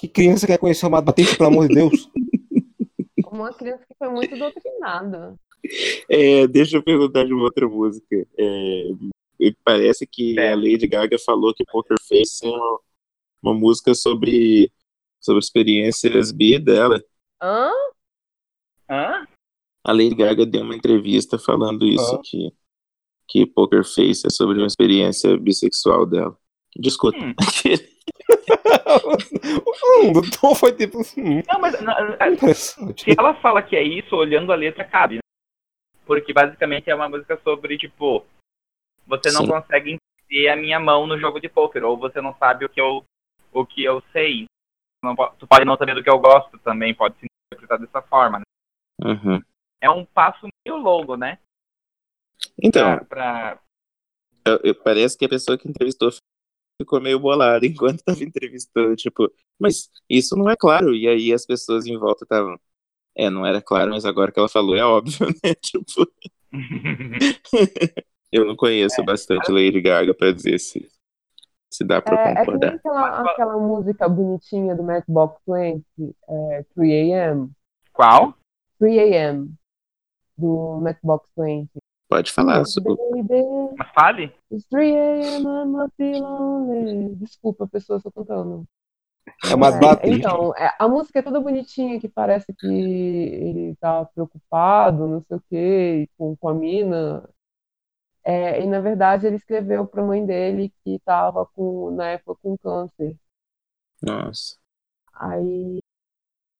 Speaker 4: que criança quer conhecer o Amado Batista, pelo amor de Deus?
Speaker 5: Uma criança que foi muito doutrinada.
Speaker 2: É, deixa eu perguntar de uma outra música. É, parece que
Speaker 1: É.
Speaker 2: a Lady Gaga falou que Poker Face é uma, uma música sobre, sobre experiências bi dela.
Speaker 5: Hã?
Speaker 1: Hã?
Speaker 2: A Lady Gaga deu uma entrevista falando isso,
Speaker 4: Ah.
Speaker 2: que, que Poker Face é sobre uma experiência bissexual dela. Discuta.
Speaker 1: Hum.
Speaker 4: Hum, do Tom foi tipo. Hum,
Speaker 1: Não, mas não, é, se ela fala que é isso, olhando a letra, cabe. né? Porque basicamente é uma música sobre, tipo, você não
Speaker 2: Sim.
Speaker 1: consegue entender a minha mão no jogo de poker, ou você não sabe o que eu, o que eu sei. Não tu pode não saber do que eu gosto também, pode se interpretar dessa forma. né?
Speaker 2: Uhum.
Speaker 1: É um passo meio longo, né?
Speaker 2: Então,
Speaker 1: Pra, pra-
Speaker 2: eu- eu- parece que a pessoa que entrevistou ficou meio bolada enquanto estava entrevistando, tipo, mas isso não é claro. E aí as pessoas em volta estavam, é, não era claro, mas agora que ela falou é óbvio, né? Tipo, eu não conheço bastante Lady Gaga pra dizer se, Se dá pra
Speaker 5: É, é
Speaker 2: concordar.
Speaker 5: aquela, aquela música bonitinha do Matchbox 20, é, 3AM.
Speaker 1: Qual?
Speaker 5: 3AM, do Matchbox 20.
Speaker 2: Pode falar. sobre-
Speaker 1: fale.
Speaker 5: it's 3AM, I must be lonely. Desculpa, pessoa, eu tô cantando.
Speaker 4: É uma
Speaker 5: É, então, é, a música é toda bonitinha, que parece que ele tá preocupado, não sei o quê, com, com a mina. É, e na verdade ele escreveu pra mãe dele que tava com, na época com câncer.
Speaker 2: Nossa.
Speaker 5: Aí,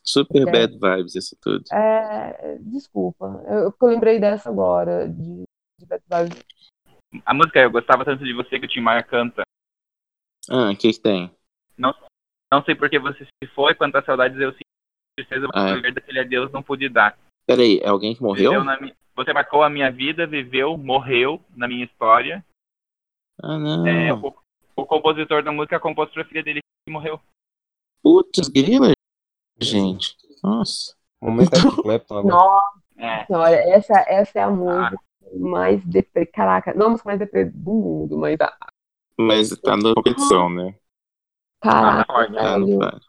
Speaker 2: Super
Speaker 5: É.
Speaker 2: bad vibes, isso tudo.
Speaker 5: é, desculpa, eu, eu lembrei dessa agora, de, de Bad Vibes.
Speaker 1: A música Eu Gostava Tanto de Você que o Tim Maia canta.
Speaker 2: Ah, o que que tem?
Speaker 1: Não sei porque você se foi, quantas saudades eu sinto. Tristeza
Speaker 2: Ah, é.
Speaker 1: daquele adeus não pude dar.
Speaker 2: Peraí, é alguém que morreu?
Speaker 1: Mi- Você marcou a minha vida, viveu, morreu na minha história.
Speaker 2: Ah, não.
Speaker 1: É, o, o compositor da música compôs pra filha dele que morreu.
Speaker 2: Putz, grila, gente. Nossa.
Speaker 4: Momento Eric Clapton agora.
Speaker 5: Nossa
Speaker 1: É.
Speaker 5: senhora, essa, essa é a música mais deprê. Caraca, não a música mais deprê do mundo, mas a,
Speaker 2: Mas tá na competição, né?
Speaker 5: caraca,
Speaker 2: Tá no
Speaker 5: velho.
Speaker 2: par.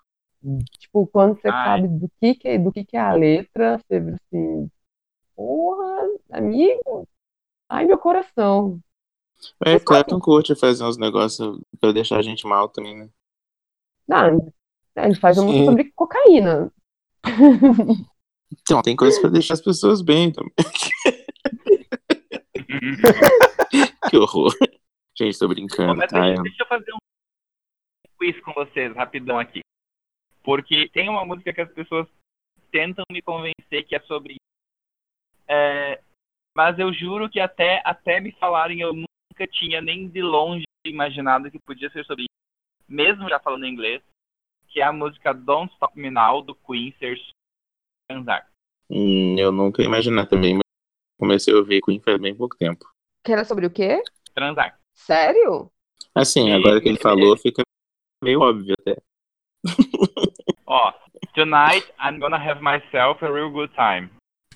Speaker 5: Tipo, quando você
Speaker 1: Ai.
Speaker 5: sabe do que que, é- do que que é a letra, você vê assim, porra, amigo, ai meu coração.
Speaker 2: É, Clapton curte fazer uns negócios pra deixar a gente mal também, né?
Speaker 5: Não, a gente faz uma música
Speaker 4: Sim.
Speaker 5: sobre cocaína.
Speaker 2: Então, tem coisas pra deixar as pessoas bem também. que horror. Gente, tô brincando,
Speaker 1: mas
Speaker 2: tá?
Speaker 1: deixa, deixa eu fazer um quiz com vocês, rapidão aqui. Porque tem uma música que as pessoas tentam me convencer que é sobre isso. É, mas eu juro que até, até me falarem eu nunca tinha nem de longe imaginado que podia ser sobre isso. Mesmo já falando inglês. Que é a música Don't Stop Me Now, do Queen, ser sobre transar.
Speaker 2: Hum, eu nunca ia imaginar também, mas comecei a ouvir Queen faz bem pouco tempo.
Speaker 5: Que era sobre o quê?
Speaker 1: Transar.
Speaker 5: Sério?
Speaker 2: Assim,
Speaker 1: Sim,
Speaker 2: agora que ele falou, fica meio óbvio até.
Speaker 1: Ó, tonight I'm gonna have myself a real good time.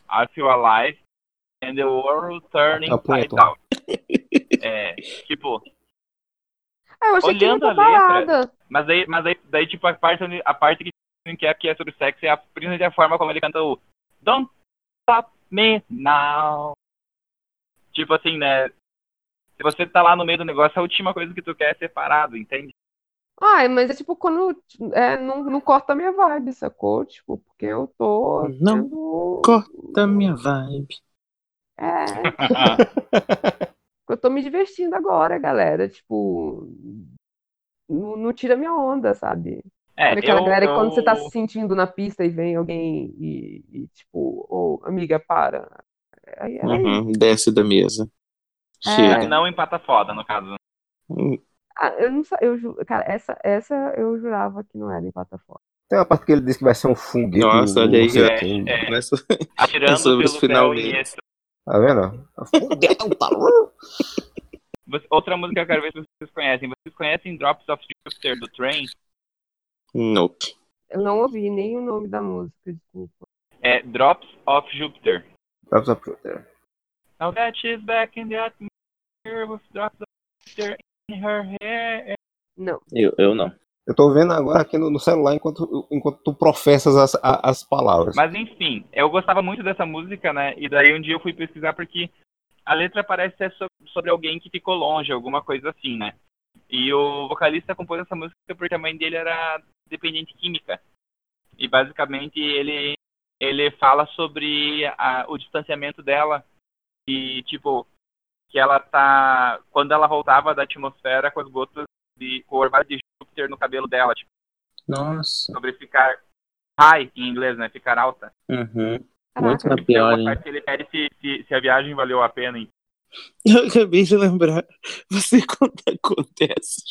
Speaker 1: I feel alive and the world turning
Speaker 4: Tom.
Speaker 1: out. É, tipo,
Speaker 5: Ah, eu achei que
Speaker 1: Olhando
Speaker 5: muita
Speaker 1: a letra-
Speaker 5: balada.
Speaker 1: mas daí, mas daí, daí tipo, a parte, onde- a parte que não quer que é sobre sexo é a, principalmente a forma como ele canta o Don't stop me now. Tipo assim, né? Se você tá lá no meio do negócio, a última coisa que tu quer é ser parado, entende?
Speaker 5: Ai, mas é tipo quando é, não, não corta a minha vibe, sacou? Tipo, porque eu tô
Speaker 2: Não
Speaker 5: sendo-
Speaker 2: Corta minha vibe.
Speaker 5: É, eu tô me divertindo agora, galera. Tipo, não, não tira minha onda, sabe?
Speaker 1: É,
Speaker 5: Sabe aquela
Speaker 1: eu,
Speaker 5: galera que
Speaker 1: eu,
Speaker 5: quando você tá se sentindo na pista e vem alguém e, e, tipo, ô, amiga, para. Aí, aí,
Speaker 2: Uhum, desce da mesa.
Speaker 5: É.
Speaker 2: Chega.
Speaker 1: não empata foda, no caso.
Speaker 2: Hum,
Speaker 5: Ah, eu não sei, eu, ju- cara, essa, essa eu jurava que não era em plataforma.
Speaker 4: Tem uma parte que ele diz que vai ser um foguete.
Speaker 2: Nossa,
Speaker 4: no-
Speaker 2: olha aí,
Speaker 4: sei
Speaker 1: é,
Speaker 4: quem.
Speaker 1: é. Atirando
Speaker 2: sobre os
Speaker 1: pelo
Speaker 2: finalmente.
Speaker 4: Tá vendo? Tá
Speaker 1: Outra música que eu quero ver se vocês conhecem. Vocês conhecem Drops of Jupiter do Train?
Speaker 2: Nope.
Speaker 5: Eu não ouvi nem o nome da música, desculpa.
Speaker 1: É Drops of Jupiter.
Speaker 4: Drops of Jupiter.
Speaker 1: Now that she's back in the atmosphere with drops of Jupiter in her hair.
Speaker 5: Não.
Speaker 2: Eu, eu não.
Speaker 4: Eu tô vendo agora aqui no, no celular enquanto, enquanto tu professas as, as palavras.
Speaker 1: Mas enfim, eu gostava muito dessa música, né? E daí um dia eu fui pesquisar porque a letra parece ser so- sobre alguém que ficou longe, alguma coisa assim, né? E o vocalista compôs essa música porque a mãe dele era dependente química. E basicamente ele ele fala sobre a- o distanciamento dela e tipo que ela tá quando ela voltava da atmosfera com as gotas de com o orvalho de Júpiter no cabelo dela, tipo,
Speaker 2: Nossa.
Speaker 1: sobre ficar high em inglês, né? Ficar alta.
Speaker 2: Uhum. Muito na
Speaker 1: Tem
Speaker 2: pior, hein?
Speaker 1: ele pede se, se, se a viagem valeu a pena. hein?
Speaker 2: Eu acabei de lembrar. Você quando acontece,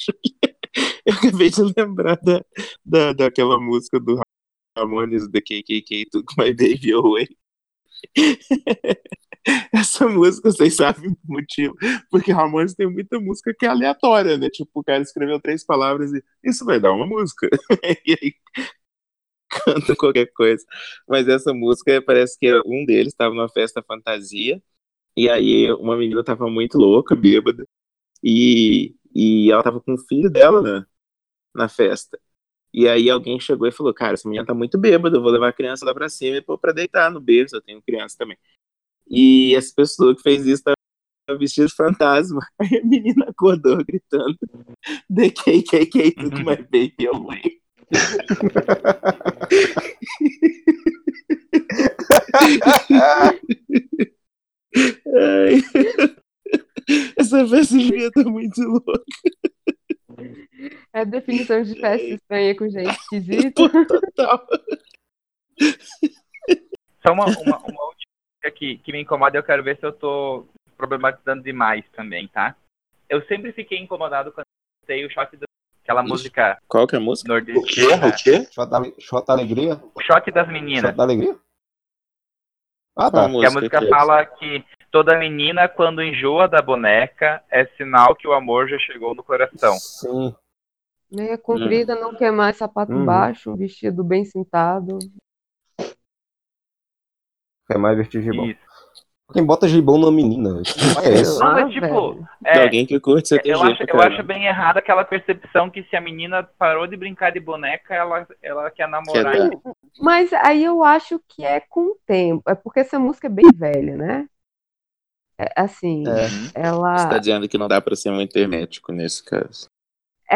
Speaker 2: eu acabei de lembrar da, da, daquela música do Ramones, da KKK, Took My Baby Away. Essa música, vocês sabem o motivo. Porque Ramones tem muita música que é aleatória, né? Tipo, o cara escreveu três palavras e isso vai dar uma música. e aí canta qualquer coisa. Mas essa música parece que um deles estava numa festa fantasia. E aí uma menina tava muito louca, bêbada. E, E ela tava com o filho dela na, na festa. E aí alguém chegou e falou, cara, essa menina tá muito bêbada, eu vou levar a criança lá pra cima e pôr pra deitar no berço, eu tenho criança também. E essa pessoa que fez isso tava vestida de fantasma. Aí a menina acordou gritando, The KKK took my baby away. Ai. Essa festa devia estar muito louca.
Speaker 5: É a definição de festa estranha com gente esquisita.
Speaker 2: Total.
Speaker 1: Só uma, uma, uma última coisa que, que me incomoda, eu quero ver se eu tô problematizando demais também, tá? Eu sempre fiquei incomodado quando eu escutei o choque da aquela
Speaker 2: Ixi.
Speaker 1: música
Speaker 2: Qual que é a música?
Speaker 3: O
Speaker 1: nordestina.
Speaker 3: quê? O quê?
Speaker 4: Shot da, shot da alegria?
Speaker 1: O choque das
Speaker 4: Shot
Speaker 1: meninas.
Speaker 4: da alegria? Ah, tá.
Speaker 2: a
Speaker 1: Que a
Speaker 2: música
Speaker 1: música
Speaker 2: que é
Speaker 1: fala que toda menina, quando enjoa da boneca, é sinal que o amor já chegou no coração.
Speaker 4: Sim.
Speaker 5: Meia comprida, não quer mais sapato
Speaker 4: Uhum.
Speaker 5: baixo, um vestido bem sentado.
Speaker 4: É mais vestir gibão.
Speaker 1: Isso.
Speaker 4: Quem bota gibão numa menina? Que é essa?
Speaker 1: Não, mas
Speaker 5: Ah,
Speaker 1: tipo, é,
Speaker 2: Alguém que curte CTG
Speaker 1: eu, acho, eu acho bem errado aquela percepção que se a menina parou de brincar de boneca, ela, ela quer namorar.
Speaker 2: Quer.
Speaker 5: Mas aí eu acho que é com o tempo. É porque essa música é bem velha, né? É, assim,
Speaker 4: É.
Speaker 2: Você
Speaker 5: ela.
Speaker 2: tá dizendo que não dá pra ser muito hermético nesse caso.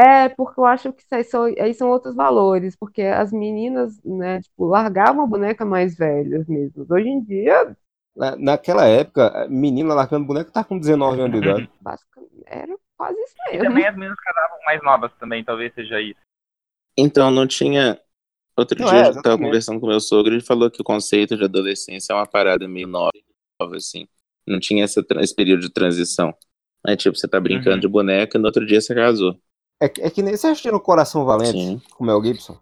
Speaker 5: É, porque eu acho que isso aí são, aí são outros valores, porque as meninas, né, tipo, largavam a boneca mais velhas mesmo. Hoje em dia,
Speaker 4: Na- Naquela época, menina largando boneco tá com 19 anos de idade.
Speaker 5: basicamente, era quase isso
Speaker 1: E
Speaker 5: mesmo.
Speaker 1: também as meninas casavam mais novas também, talvez seja isso.
Speaker 2: Então, não tinha. Outro
Speaker 4: Não,
Speaker 2: dia
Speaker 4: é,
Speaker 2: eu tava conversando com meu sogro, ele falou que o conceito de adolescência é uma parada meio nova, assim. Não tinha essa, esse período de transição. Aí, tipo, você tá brincando
Speaker 1: Uhum.
Speaker 2: de boneca e no outro dia você casou.
Speaker 4: É, que- é que nem você assistindo Coração Valente
Speaker 2: Sim.
Speaker 4: com o Mel Gibson.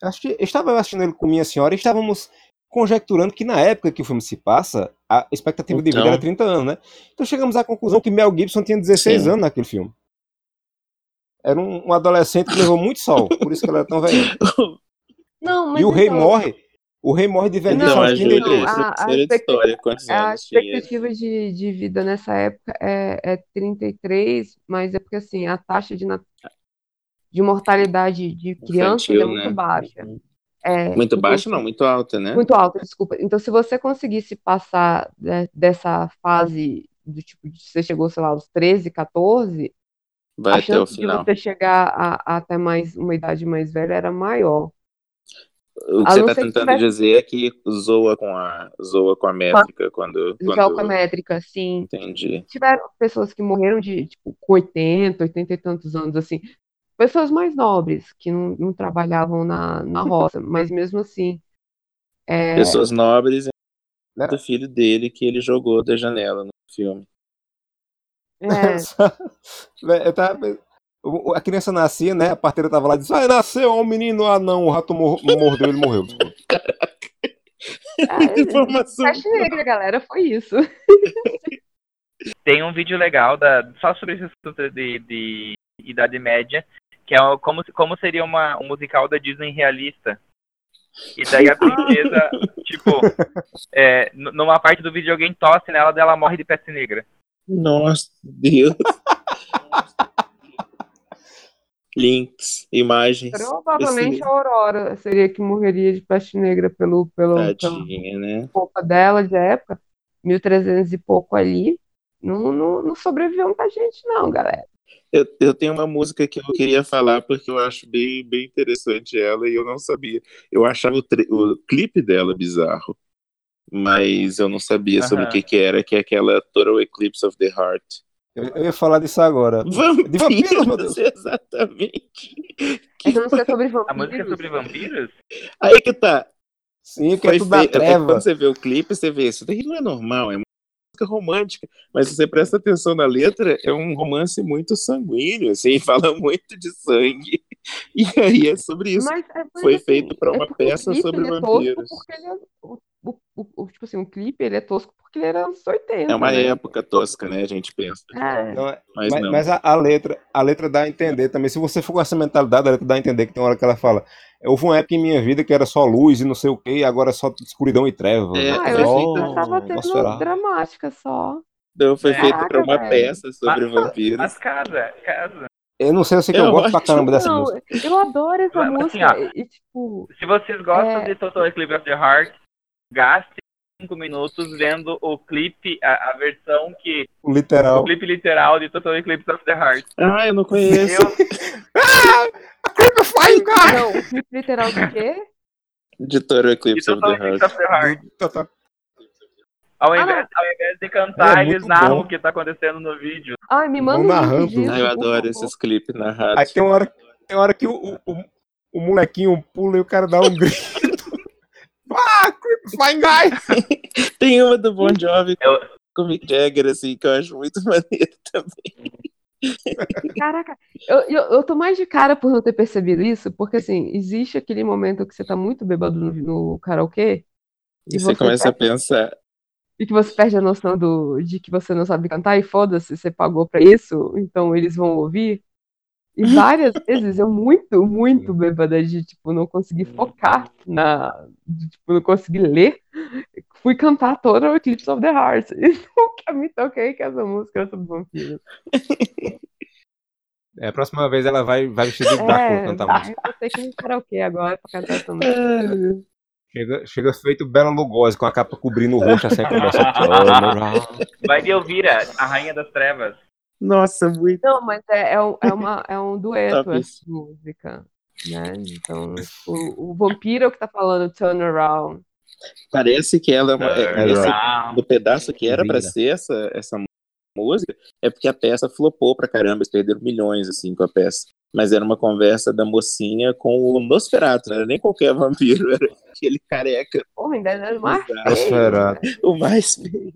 Speaker 4: Eu assisti- eu estava assistindo ele com minha senhora e estávamos conjecturando que na época que o filme se passa, a expectativa de vida
Speaker 2: Então.
Speaker 4: era 30 anos, né? Então chegamos à conclusão que Mel Gibson tinha 16
Speaker 2: Sim.
Speaker 4: anos naquele filme. Era um, um adolescente que levou muito sol, por isso que ela era tão velha.
Speaker 5: Não, mas
Speaker 4: E o rei
Speaker 5: então,
Speaker 4: morre, o rei morre de velhice
Speaker 2: Então,
Speaker 4: aos
Speaker 2: a
Speaker 4: 33.
Speaker 2: Júlia,
Speaker 5: a- a
Speaker 2: história,
Speaker 5: A expectativa de, de vida nessa época é, é 33, mas é porque assim, a taxa de, nat- de mortalidade de crianças é
Speaker 2: Infantil,
Speaker 5: muito
Speaker 2: né?
Speaker 5: baixa. É,
Speaker 2: Muito
Speaker 5: então,
Speaker 2: baixa, não, muito alta, né?
Speaker 5: Muito alta, desculpa. Então, se você conseguisse passar né, dessa fase do tipo de você chegou, sei lá, aos 13, 14,
Speaker 2: Vai
Speaker 5: a
Speaker 2: até o
Speaker 5: chance de
Speaker 2: final.
Speaker 5: você chegar a, a até mais uma idade mais velha era maior.
Speaker 2: O que
Speaker 5: A
Speaker 2: você tá
Speaker 5: que
Speaker 2: tentando
Speaker 5: tivesse-
Speaker 2: dizer é que zoa com a, zoa com a métrica quando, quando...
Speaker 5: Geométrica, sim.
Speaker 2: Entendi.
Speaker 5: Tiveram pessoas que morreram de, tipo, com 80, 80 e tantos anos, assim. Pessoas mais nobres, que não, não trabalhavam na, na roça, mas mesmo assim. É,
Speaker 2: Pessoas nobres
Speaker 4: Né?
Speaker 2: do filho dele que ele jogou da janela no filme.
Speaker 5: é,
Speaker 4: Véi, eu tava- A criança nascia, né? A parteira tava lá e disse: Ah, nasceu, ó, um menino, ah não, o rato mor- mordeu, ele morreu.
Speaker 5: é,
Speaker 2: Informação.
Speaker 5: Peste negra, galera, foi isso.
Speaker 1: Tem um vídeo legal da, só sobre esse assunto de, de Idade Média, que é como, como seria uma, um musical da Disney realista. E daí a princesa, tipo, é, numa parte do vídeo alguém tosse nela, dela morre de peste negra.
Speaker 2: Nossa, Deus. Links, imagens.
Speaker 5: Provavelmente
Speaker 2: Esse-
Speaker 5: a Aurora seria que morreria de peste negra pelo, pelo, pela
Speaker 2: Tadinha, né?
Speaker 5: roupa dela de época, 1300 e pouco ali. Não, não, não sobreviveu muita gente, não, galera.
Speaker 2: Eu, eu tenho uma música que eu queria falar porque eu acho bem, bem interessante ela e eu não sabia. Eu achava o, o clipe dela bizarro, mas eu não sabia sobre o
Speaker 1: Aham.
Speaker 2: que, que era, que é aquela Total Eclipse of the Heart.
Speaker 4: Eu, eu ia falar disso agora.
Speaker 2: Vampiros,
Speaker 4: De vampiros, meu Deus.
Speaker 2: exatamente.
Speaker 5: Essa música é sobre
Speaker 1: A música é
Speaker 5: vampiros.
Speaker 1: sobre vampiros?
Speaker 2: Aí que tá.
Speaker 4: Sim, que é
Speaker 2: Foi
Speaker 4: tudo da
Speaker 2: feito, é que
Speaker 4: treva.
Speaker 2: quando você vê o clipe, você vê isso daqui não é normal, é música romântica, mas se você presta atenção na letra, é um romance muito sanguíneo, assim, fala muito de sangue. E aí é sobre isso.
Speaker 5: Mas, é,
Speaker 2: Foi
Speaker 5: assim,
Speaker 2: feito pra
Speaker 5: é
Speaker 2: uma
Speaker 5: o
Speaker 2: peça sobre
Speaker 5: é
Speaker 2: vampiros.
Speaker 5: porque ele é- o, o, tipo assim, o clipe ele é tosco porque ele era anos 80.
Speaker 2: É uma
Speaker 5: né?
Speaker 2: época tosca, né? A gente pensa.
Speaker 5: É.
Speaker 4: Não, é-
Speaker 2: Mas,
Speaker 4: mas
Speaker 2: não.
Speaker 4: mas a, a letra, a letra dá a entender também. Se você for com essa mentalidade, a letra dá a entender que tem uma hora que ela fala. Houve uma época em minha vida que era só luz e não sei o que, e agora é só escura e treva.
Speaker 2: É,
Speaker 5: Ah, eu achei que ela tava
Speaker 4: Nossa,
Speaker 5: tendo dramática só.
Speaker 2: Então foi
Speaker 1: É.
Speaker 2: feito pra uma
Speaker 5: Caraca,
Speaker 2: peça sobre
Speaker 1: Mas-
Speaker 2: vampiros.
Speaker 1: Mas casa, casa.
Speaker 4: Eu não sei, eu sei que eu,
Speaker 2: Eu
Speaker 4: gosto pra caramba dessa
Speaker 5: Não,
Speaker 4: música.
Speaker 5: eu adoro essa
Speaker 1: Mas, assim,
Speaker 5: música.
Speaker 1: ó.
Speaker 5: e, e, tipo,
Speaker 1: Se vocês gostam
Speaker 5: É.
Speaker 1: de Total Eclipse of the Heart, gaste cinco minutos vendo o clipe, a, a versão que. O
Speaker 4: Literal.
Speaker 1: clipe literal de Total Eclipse of the Heart.
Speaker 2: Ah, eu não conheço.
Speaker 1: Eu,
Speaker 4: Flying Guy!
Speaker 5: não, o clipe literal do quê?
Speaker 2: De Total Eclipse of
Speaker 1: Total
Speaker 2: the
Speaker 1: Eclipse
Speaker 2: Heart.
Speaker 1: of the Heart. Ao
Speaker 5: Ah,
Speaker 1: invés, ao invés de cantar,
Speaker 4: É
Speaker 1: eles narram
Speaker 4: bom.
Speaker 1: o que tá acontecendo no vídeo.
Speaker 5: Ai, me manda um
Speaker 2: Ah, eu adoro esses clipes
Speaker 4: Aí
Speaker 2: narrados.
Speaker 4: tem uma hora, tem uma hora que o, o, o, o molequinho pula e o cara dá um grito. Flying Guy!
Speaker 2: Tem uma do Bon Jovi
Speaker 1: Eu-
Speaker 2: com o Mick Jagger, assim, que eu acho muito maneiro também.
Speaker 5: Caraca, eu, eu, eu tô mais de cara por não ter percebido isso, porque assim, existe aquele momento que você tá muito bêbado no, no karaokê
Speaker 2: E
Speaker 5: E
Speaker 2: você
Speaker 5: você
Speaker 2: começa a pensar,
Speaker 5: e que você perde a noção do, de que você não sabe cantar e foda-se, você pagou pra isso, então eles vão ouvir. E várias vezes eu muito, muito bêbada de, tipo, não conseguir focar na, de, tipo, não conseguir ler, fui cantar toda o Eclipse of the Heart. E nunca me toquei que essa música era sobre vampiros.
Speaker 4: É, a próxima vez ela vai, vai vestida de Drácula
Speaker 5: É,
Speaker 4: cantar
Speaker 5: tá,
Speaker 4: música.
Speaker 5: eu sei que no karaokê agora pra cantar essa música.
Speaker 4: Chega, chega feito Bela Lugosi com a capa cobrindo o rosto assim começa.
Speaker 1: Vai de Elvira, a Rainha das Trevas.
Speaker 2: Nossa, muito.
Speaker 5: Não, mas é, é, um, é, uma, é um dueto
Speaker 2: Top.
Speaker 5: essa música. Né? Então, o, o vampiro é o que tá falando turn around.
Speaker 2: Parece que ela é uma. é- esse- do pedaço que era pra
Speaker 4: Vira.
Speaker 2: ser essa, essa música, é porque a peça flopou pra caramba, eles perderam milhões, assim, com a peça. Mas era uma conversa da mocinha com o Nosferatu, não era nem qualquer vampiro, era aquele careca,
Speaker 5: Porra, ainda é mais
Speaker 2: bizarro,
Speaker 4: Nosferatu.
Speaker 2: o mais feio.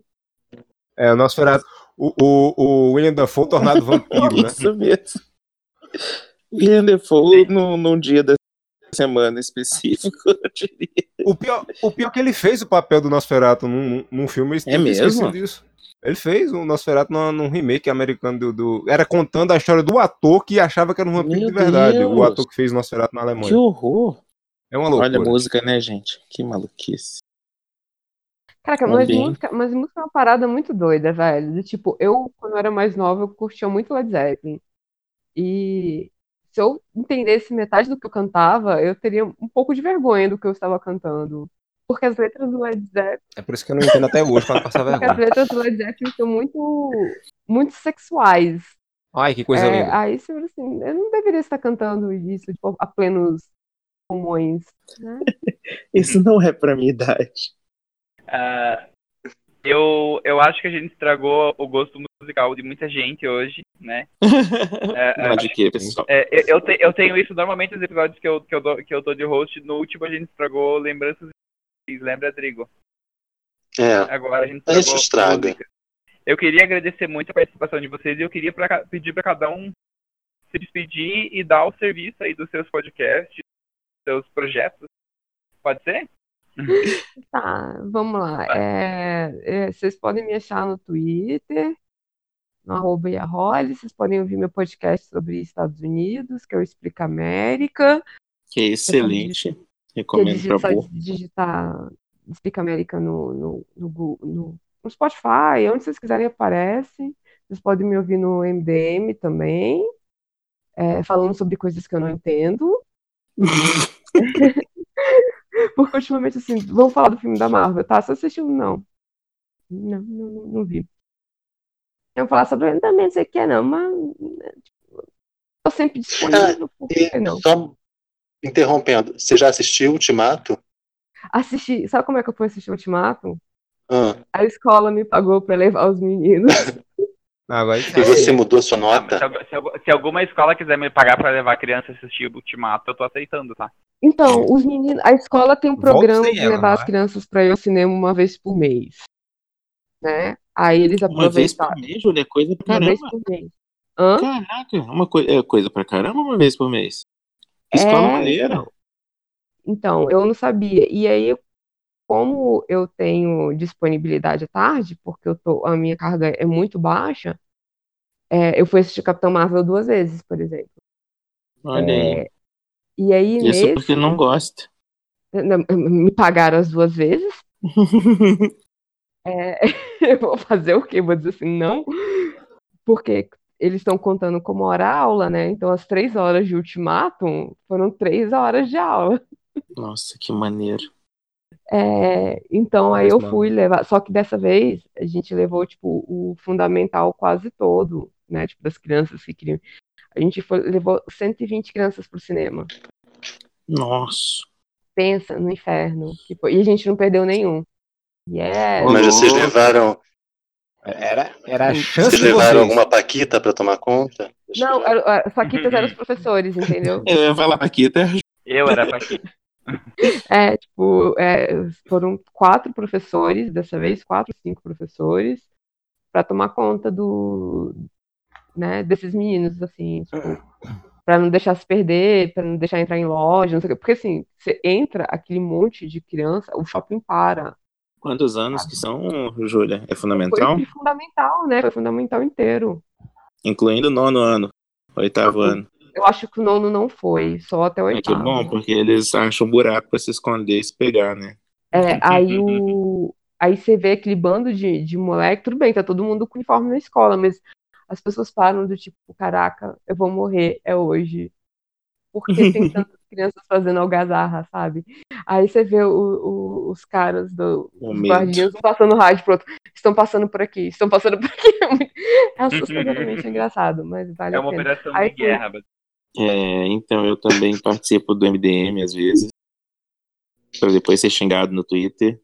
Speaker 4: É, o Nosferatu. O, o, o William Dafoe tornado vampiro, né?
Speaker 2: Isso mesmo. William Defoe num, num dia da semana específico, eu diria.
Speaker 4: O pior, o pior é que ele fez o papel do Nosferatu num, num filme.
Speaker 2: É mesmo?
Speaker 4: disso. Ele fez o Nosferatu num, num remake americano do, do- Era contando a história do ator que achava que era um vampiro
Speaker 2: Meu
Speaker 4: de verdade. O
Speaker 2: Deus.
Speaker 4: ator que fez Nosferatu na
Speaker 2: Que
Speaker 4: Alemanha.
Speaker 2: horror.
Speaker 4: É uma loucura.
Speaker 2: Olha a música, né, gente? Que maluquice.
Speaker 5: Caraca, mas música, mas música é uma parada muito doida, velho. Do tipo, eu, quando eu era mais nova, eu curtia muito Led Zeppelin. E se eu entendesse metade do que eu cantava, eu teria um pouco de vergonha do que eu estava cantando. Porque as letras do Led Zeppelin,
Speaker 4: É por isso que eu não entendo até hoje pra não passar
Speaker 5: porque as
Speaker 4: vergonha.
Speaker 5: letras do Led Zeppelin são muito, muito sexuais.
Speaker 4: Ai, que coisa
Speaker 5: É,
Speaker 4: linda.
Speaker 5: aí você fala assim, eu não deveria estar cantando isso, tipo, a plenos pulmões. Né?
Speaker 2: Isso não é pra minha idade.
Speaker 1: Ah, eu, eu acho que a gente estragou o gosto musical de muita gente hoje, né? É,
Speaker 2: Não, de quê, pessoal?
Speaker 1: É, eu, eu te- eu tenho isso normalmente nos episódios que eu, que, eu dou, que eu tô de host. No último a gente estragou lembranças. Lembra, Rodrigo?
Speaker 3: É,
Speaker 1: Agora a gente
Speaker 3: A gente estraga.
Speaker 1: música. Eu queria agradecer muito a participação de vocês e eu queria pra pedir para cada um se despedir e dar o serviço aí dos seus podcasts, seus projetos. Pode ser?
Speaker 5: Tá, vamos lá. É, é, vocês podem me achar no Twitter, no arroba Iaroli, vocês podem ouvir meu podcast sobre Estados Unidos, que é o Explica América,
Speaker 2: Que é excelente.
Speaker 5: que é
Speaker 2: Recomendo
Speaker 5: digitar,
Speaker 2: pra burro.
Speaker 5: digitar Explica América no, no, no, no, no Spotify, onde vocês quiserem aparece. Vocês podem me ouvir no MDM também, é, falando sobre coisas que eu não entendo. Porque ultimamente, assim, vamos falar do filme da Marvel, tá? Você assistiu? Não. Não, não, não, vi. Eu vou falar sobre ele também, não sei o que é, não, mas. né, tipo, tô sempre disponível,
Speaker 3: E
Speaker 5: não?
Speaker 3: só interrompendo, você já assistiu Ultimato?
Speaker 5: Assisti, sabe como é que eu fui assistir o Ultimato?
Speaker 3: Ah,
Speaker 5: A escola me pagou pra levar os meninos.
Speaker 4: Ah, Agora,
Speaker 3: e você mudou sua
Speaker 1: Ah,
Speaker 3: nota?
Speaker 1: se, se se alguma escola quiser me pagar pra levar a criança a assistir o Ultimato, eu tô aceitando, tá?
Speaker 5: Então, os meninos, a escola tem um programa de
Speaker 4: ela,
Speaker 5: levar
Speaker 4: não
Speaker 5: as
Speaker 4: é?
Speaker 5: crianças pra ir ao cinema uma vez por mês. Né? Aí eles
Speaker 2: Uma vez por mês, Júlia, é coisa pra
Speaker 5: Uma vez
Speaker 2: caramba.
Speaker 5: por mês. Hã?
Speaker 2: Caraca, uma coi é coisa pra caramba uma vez por mês. Escola
Speaker 5: É,
Speaker 2: maneira.
Speaker 5: então. Eu não sabia. E aí, como eu tenho disponibilidade à tarde, porque eu tô, a minha carga é muito baixa, é, eu fui assistir Capitão Marvel duas vezes, por exemplo.
Speaker 2: Olha aí.
Speaker 5: É, e aí,
Speaker 2: Isso
Speaker 5: nesse,
Speaker 2: porque não gosta.
Speaker 5: me pagaram as duas vezes. É, eu vou fazer o quê? Vou dizer assim, não, porque eles estão contando como hora aula, né? Então as três horas de ultimátum foram três horas de aula.
Speaker 2: Nossa, que maneiro.
Speaker 5: É, então aí eu fui levar, só que dessa vez a gente levou tipo o fundamental quase todo, né? Tipo das crianças que queriam. A gente foi, levou 120 crianças pro cinema.
Speaker 2: Nossa.
Speaker 5: Pensa no inferno. que foi- e a gente não perdeu nenhum. Yes.
Speaker 3: Mas vocês levaram,
Speaker 4: Era, era a chance
Speaker 3: vocês
Speaker 4: de
Speaker 3: levaram
Speaker 4: vocês.
Speaker 3: alguma paquita para tomar conta?
Speaker 5: Não, era- era- Paquitas eram os professores, entendeu?
Speaker 2: Eu ia falar Paquita.
Speaker 1: Eu era aqui.
Speaker 5: É, tipo, é, foram quatro professores, dessa vez, quatro, cinco professores, para tomar conta do, né, desses meninos, assim, tipo, para não deixar se perder, para não deixar entrar em loja, não sei o quê. Porque assim, você entra aquele monte de criança, o shopping para.
Speaker 2: Quantos anos que são, Júlia? É
Speaker 5: Foi
Speaker 2: fundamental?
Speaker 5: fundamental, né? Foi fundamental inteiro.
Speaker 2: Incluindo o nono ano, oitavo ano.
Speaker 5: Eu acho que o nono não foi, só até o
Speaker 2: É que
Speaker 5: oitavo.
Speaker 2: bom, porque eles acham um buraco pra se esconder e se pegar, né?
Speaker 5: É, aí o. Aí você vê aquele bando de, de moleque, tudo bem, tá todo mundo com uniforme na escola, mas as pessoas param do tipo, caraca, eu vou morrer, é hoje. Porque tem tantas crianças fazendo algazarra, sabe? Aí você vê o- o- os caras do,
Speaker 2: medo.
Speaker 5: guardiões um passando rádio pro outro. Estão passando por aqui, estão passando por aqui. É muito- É assustadoramente engraçado, mas vale
Speaker 1: É
Speaker 5: a
Speaker 1: uma
Speaker 5: pena.
Speaker 1: operação
Speaker 5: Aí
Speaker 1: de guerra. mas-
Speaker 2: É, então eu também participo do MDM às vezes, para depois ser xingado no Twitter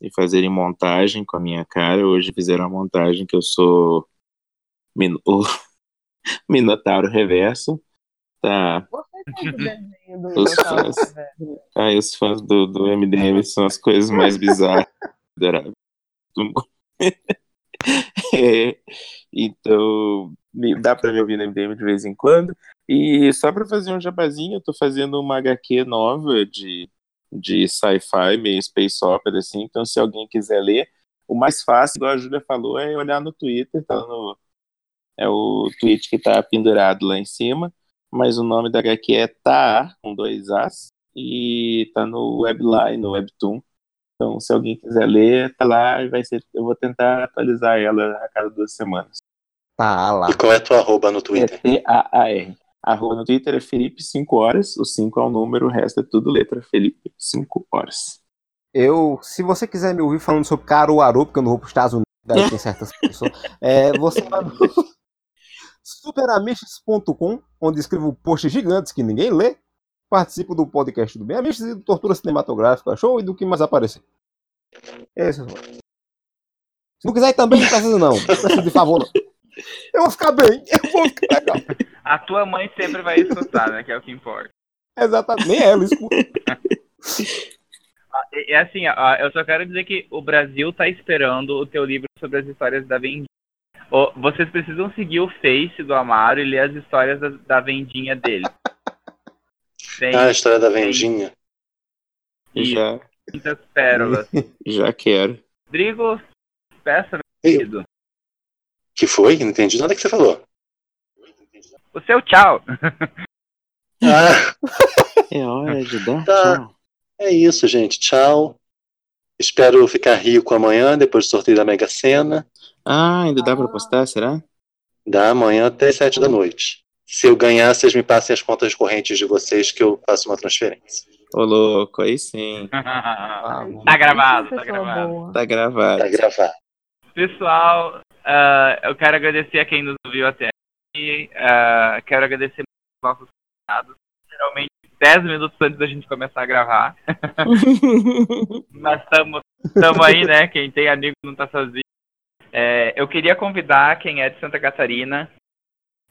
Speaker 2: e fazerem montagem com a minha cara. Hoje fizeram a montagem que eu sou Min- o Minotauro Reverso. Tá,
Speaker 5: desenho do
Speaker 2: Os fãs. aí os fãs do, do MDM são as coisas mais bizarras. É, então, dá pra me ouvir no MDM de vez em quando. E só pra fazer um jabazinho, eu tô fazendo uma HQ nova de, de sci-fi, meio space opera, assim. Então, se alguém quiser ler, o mais fácil, igual a Júlia falou, é olhar no Twitter, tá no, é o tweet que tá pendurado lá em cima. Mas o nome da HQ é Taar, com dois As, e tá no Webline, no Webtoon. Então, se alguém quiser ler, tá lá e vai ser. Eu vou tentar atualizar ela a cada duas semanas.
Speaker 4: Tá lá.
Speaker 3: E qual é a tua arroba no
Speaker 2: É
Speaker 3: Twitter?
Speaker 2: T-A-A-R. Arroba no Twitter é Felipe 5 horas. O 5 é o número, o resto é tudo letra. Felipe 5 horas.
Speaker 4: Eu, se você quiser me ouvir falando sobre Caruaru, porque eu não vou para os Estados Unidos, daí tem certas pessoas, é, você vai no superamiches.com, onde escrevo posts gigantes que ninguém lê, participo do podcast do Bem Amiches e do Tortura Cinematográfica Show e do que mais aparecer. É o- Se não quiser também, não precisa não. Não precisa de favor, não. Eu vou ficar bem, eu vou ficar legal.
Speaker 1: A tua mãe sempre vai escutar, né? Que é o que importa.
Speaker 4: Exatamente, nem ela escuta.
Speaker 1: E assim, eu só quero dizer que o Brasil tá esperando o teu livro sobre as histórias da Vendinha. Vocês precisam seguir o Face do Amaro e ler as histórias da, da vendinha dele. Tem
Speaker 3: Ah, a história da vendinha.
Speaker 1: Isso.
Speaker 2: Já,
Speaker 1: muitas pérolas.
Speaker 2: já quero.
Speaker 1: Rodrigo, peça, querido.
Speaker 3: Que foi? Não entendi nada que você falou.
Speaker 1: O seu tchau.
Speaker 3: Ah,
Speaker 2: É hora de dar
Speaker 3: Tá.
Speaker 2: tchau.
Speaker 3: é isso, gente. Tchau. Espero ficar rico amanhã, depois do sorteio da Mega Sena.
Speaker 2: Ah, ainda dá pra postar, será?
Speaker 3: Da amanhã até as sete da noite. Se eu ganhar, vocês me passem as contas correntes de vocês que eu faço uma transferência.
Speaker 2: Ô, louco, aí sim.
Speaker 4: Ah,
Speaker 1: Tá gravado, tá gravado.
Speaker 2: Tá gravado.
Speaker 3: Tá gravado.
Speaker 1: Pessoal, ah, eu quero agradecer a quem nos ouviu até aqui. ah, quero agradecer os nossos convidados. Geralmente 10 minutos antes da gente começar a gravar. Mas estamos aí, né? Quem tem amigo não tá sozinho. É, eu queria convidar quem é de Santa Catarina,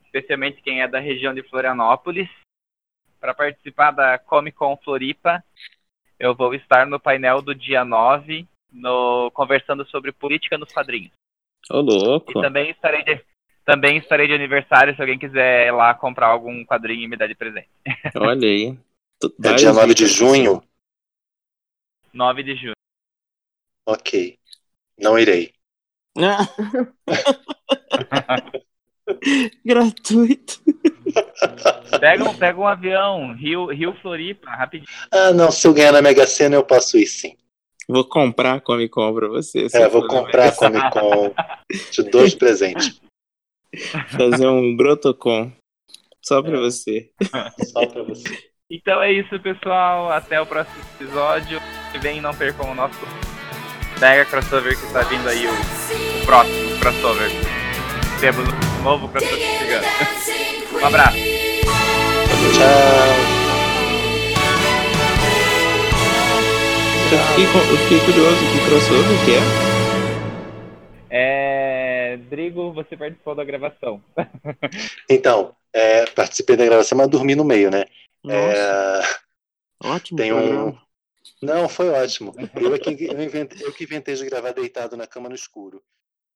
Speaker 1: especialmente quem é da região de Florianópolis, para participar da Comic Con Floripa. Eu vou estar no painel do dia 9, no, conversando sobre política nos quadrinhos.
Speaker 2: Ô, louco.
Speaker 1: E também estarei de, também estarei de aniversário se alguém quiser ir lá comprar algum quadrinho e me dar de presente.
Speaker 2: Olha aí.
Speaker 3: É dia 9 de junho?
Speaker 1: 9 de junho.
Speaker 3: Ok. Não irei.
Speaker 2: Ah. Gratuito.
Speaker 1: Pega um, pega um avião, Rio, Rio Floripa, rapidinho.
Speaker 3: Ah, não. Se eu ganhar na Mega Sena, eu posso ir sim.
Speaker 2: Vou comprar a Comic Con pra você.
Speaker 3: É, vou comprar Comic Con. Te dou de presente.
Speaker 2: isso. Fazer um Grotocon. Só pra
Speaker 3: É.
Speaker 2: você.
Speaker 3: Só pra você.
Speaker 1: Então é isso, pessoal. Até o próximo episódio. E vem não percam o nosso mega crossover que tá vindo aí, o, o próximo crossover. Temos um novo crossover chegando. Um abraço.
Speaker 3: Tchau.
Speaker 2: Eu fiquei, eu fiquei curioso que crossover que é.
Speaker 1: É... Drigo, você participou da gravação.
Speaker 3: Então, é, participei da gravação, mas dormi no meio, né?
Speaker 2: Nossa,
Speaker 3: É,
Speaker 2: ótimo
Speaker 3: tem um. Não, foi ótimo. Eu, é que, eu, inventei, eu que inventei de gravar deitado na cama no escuro.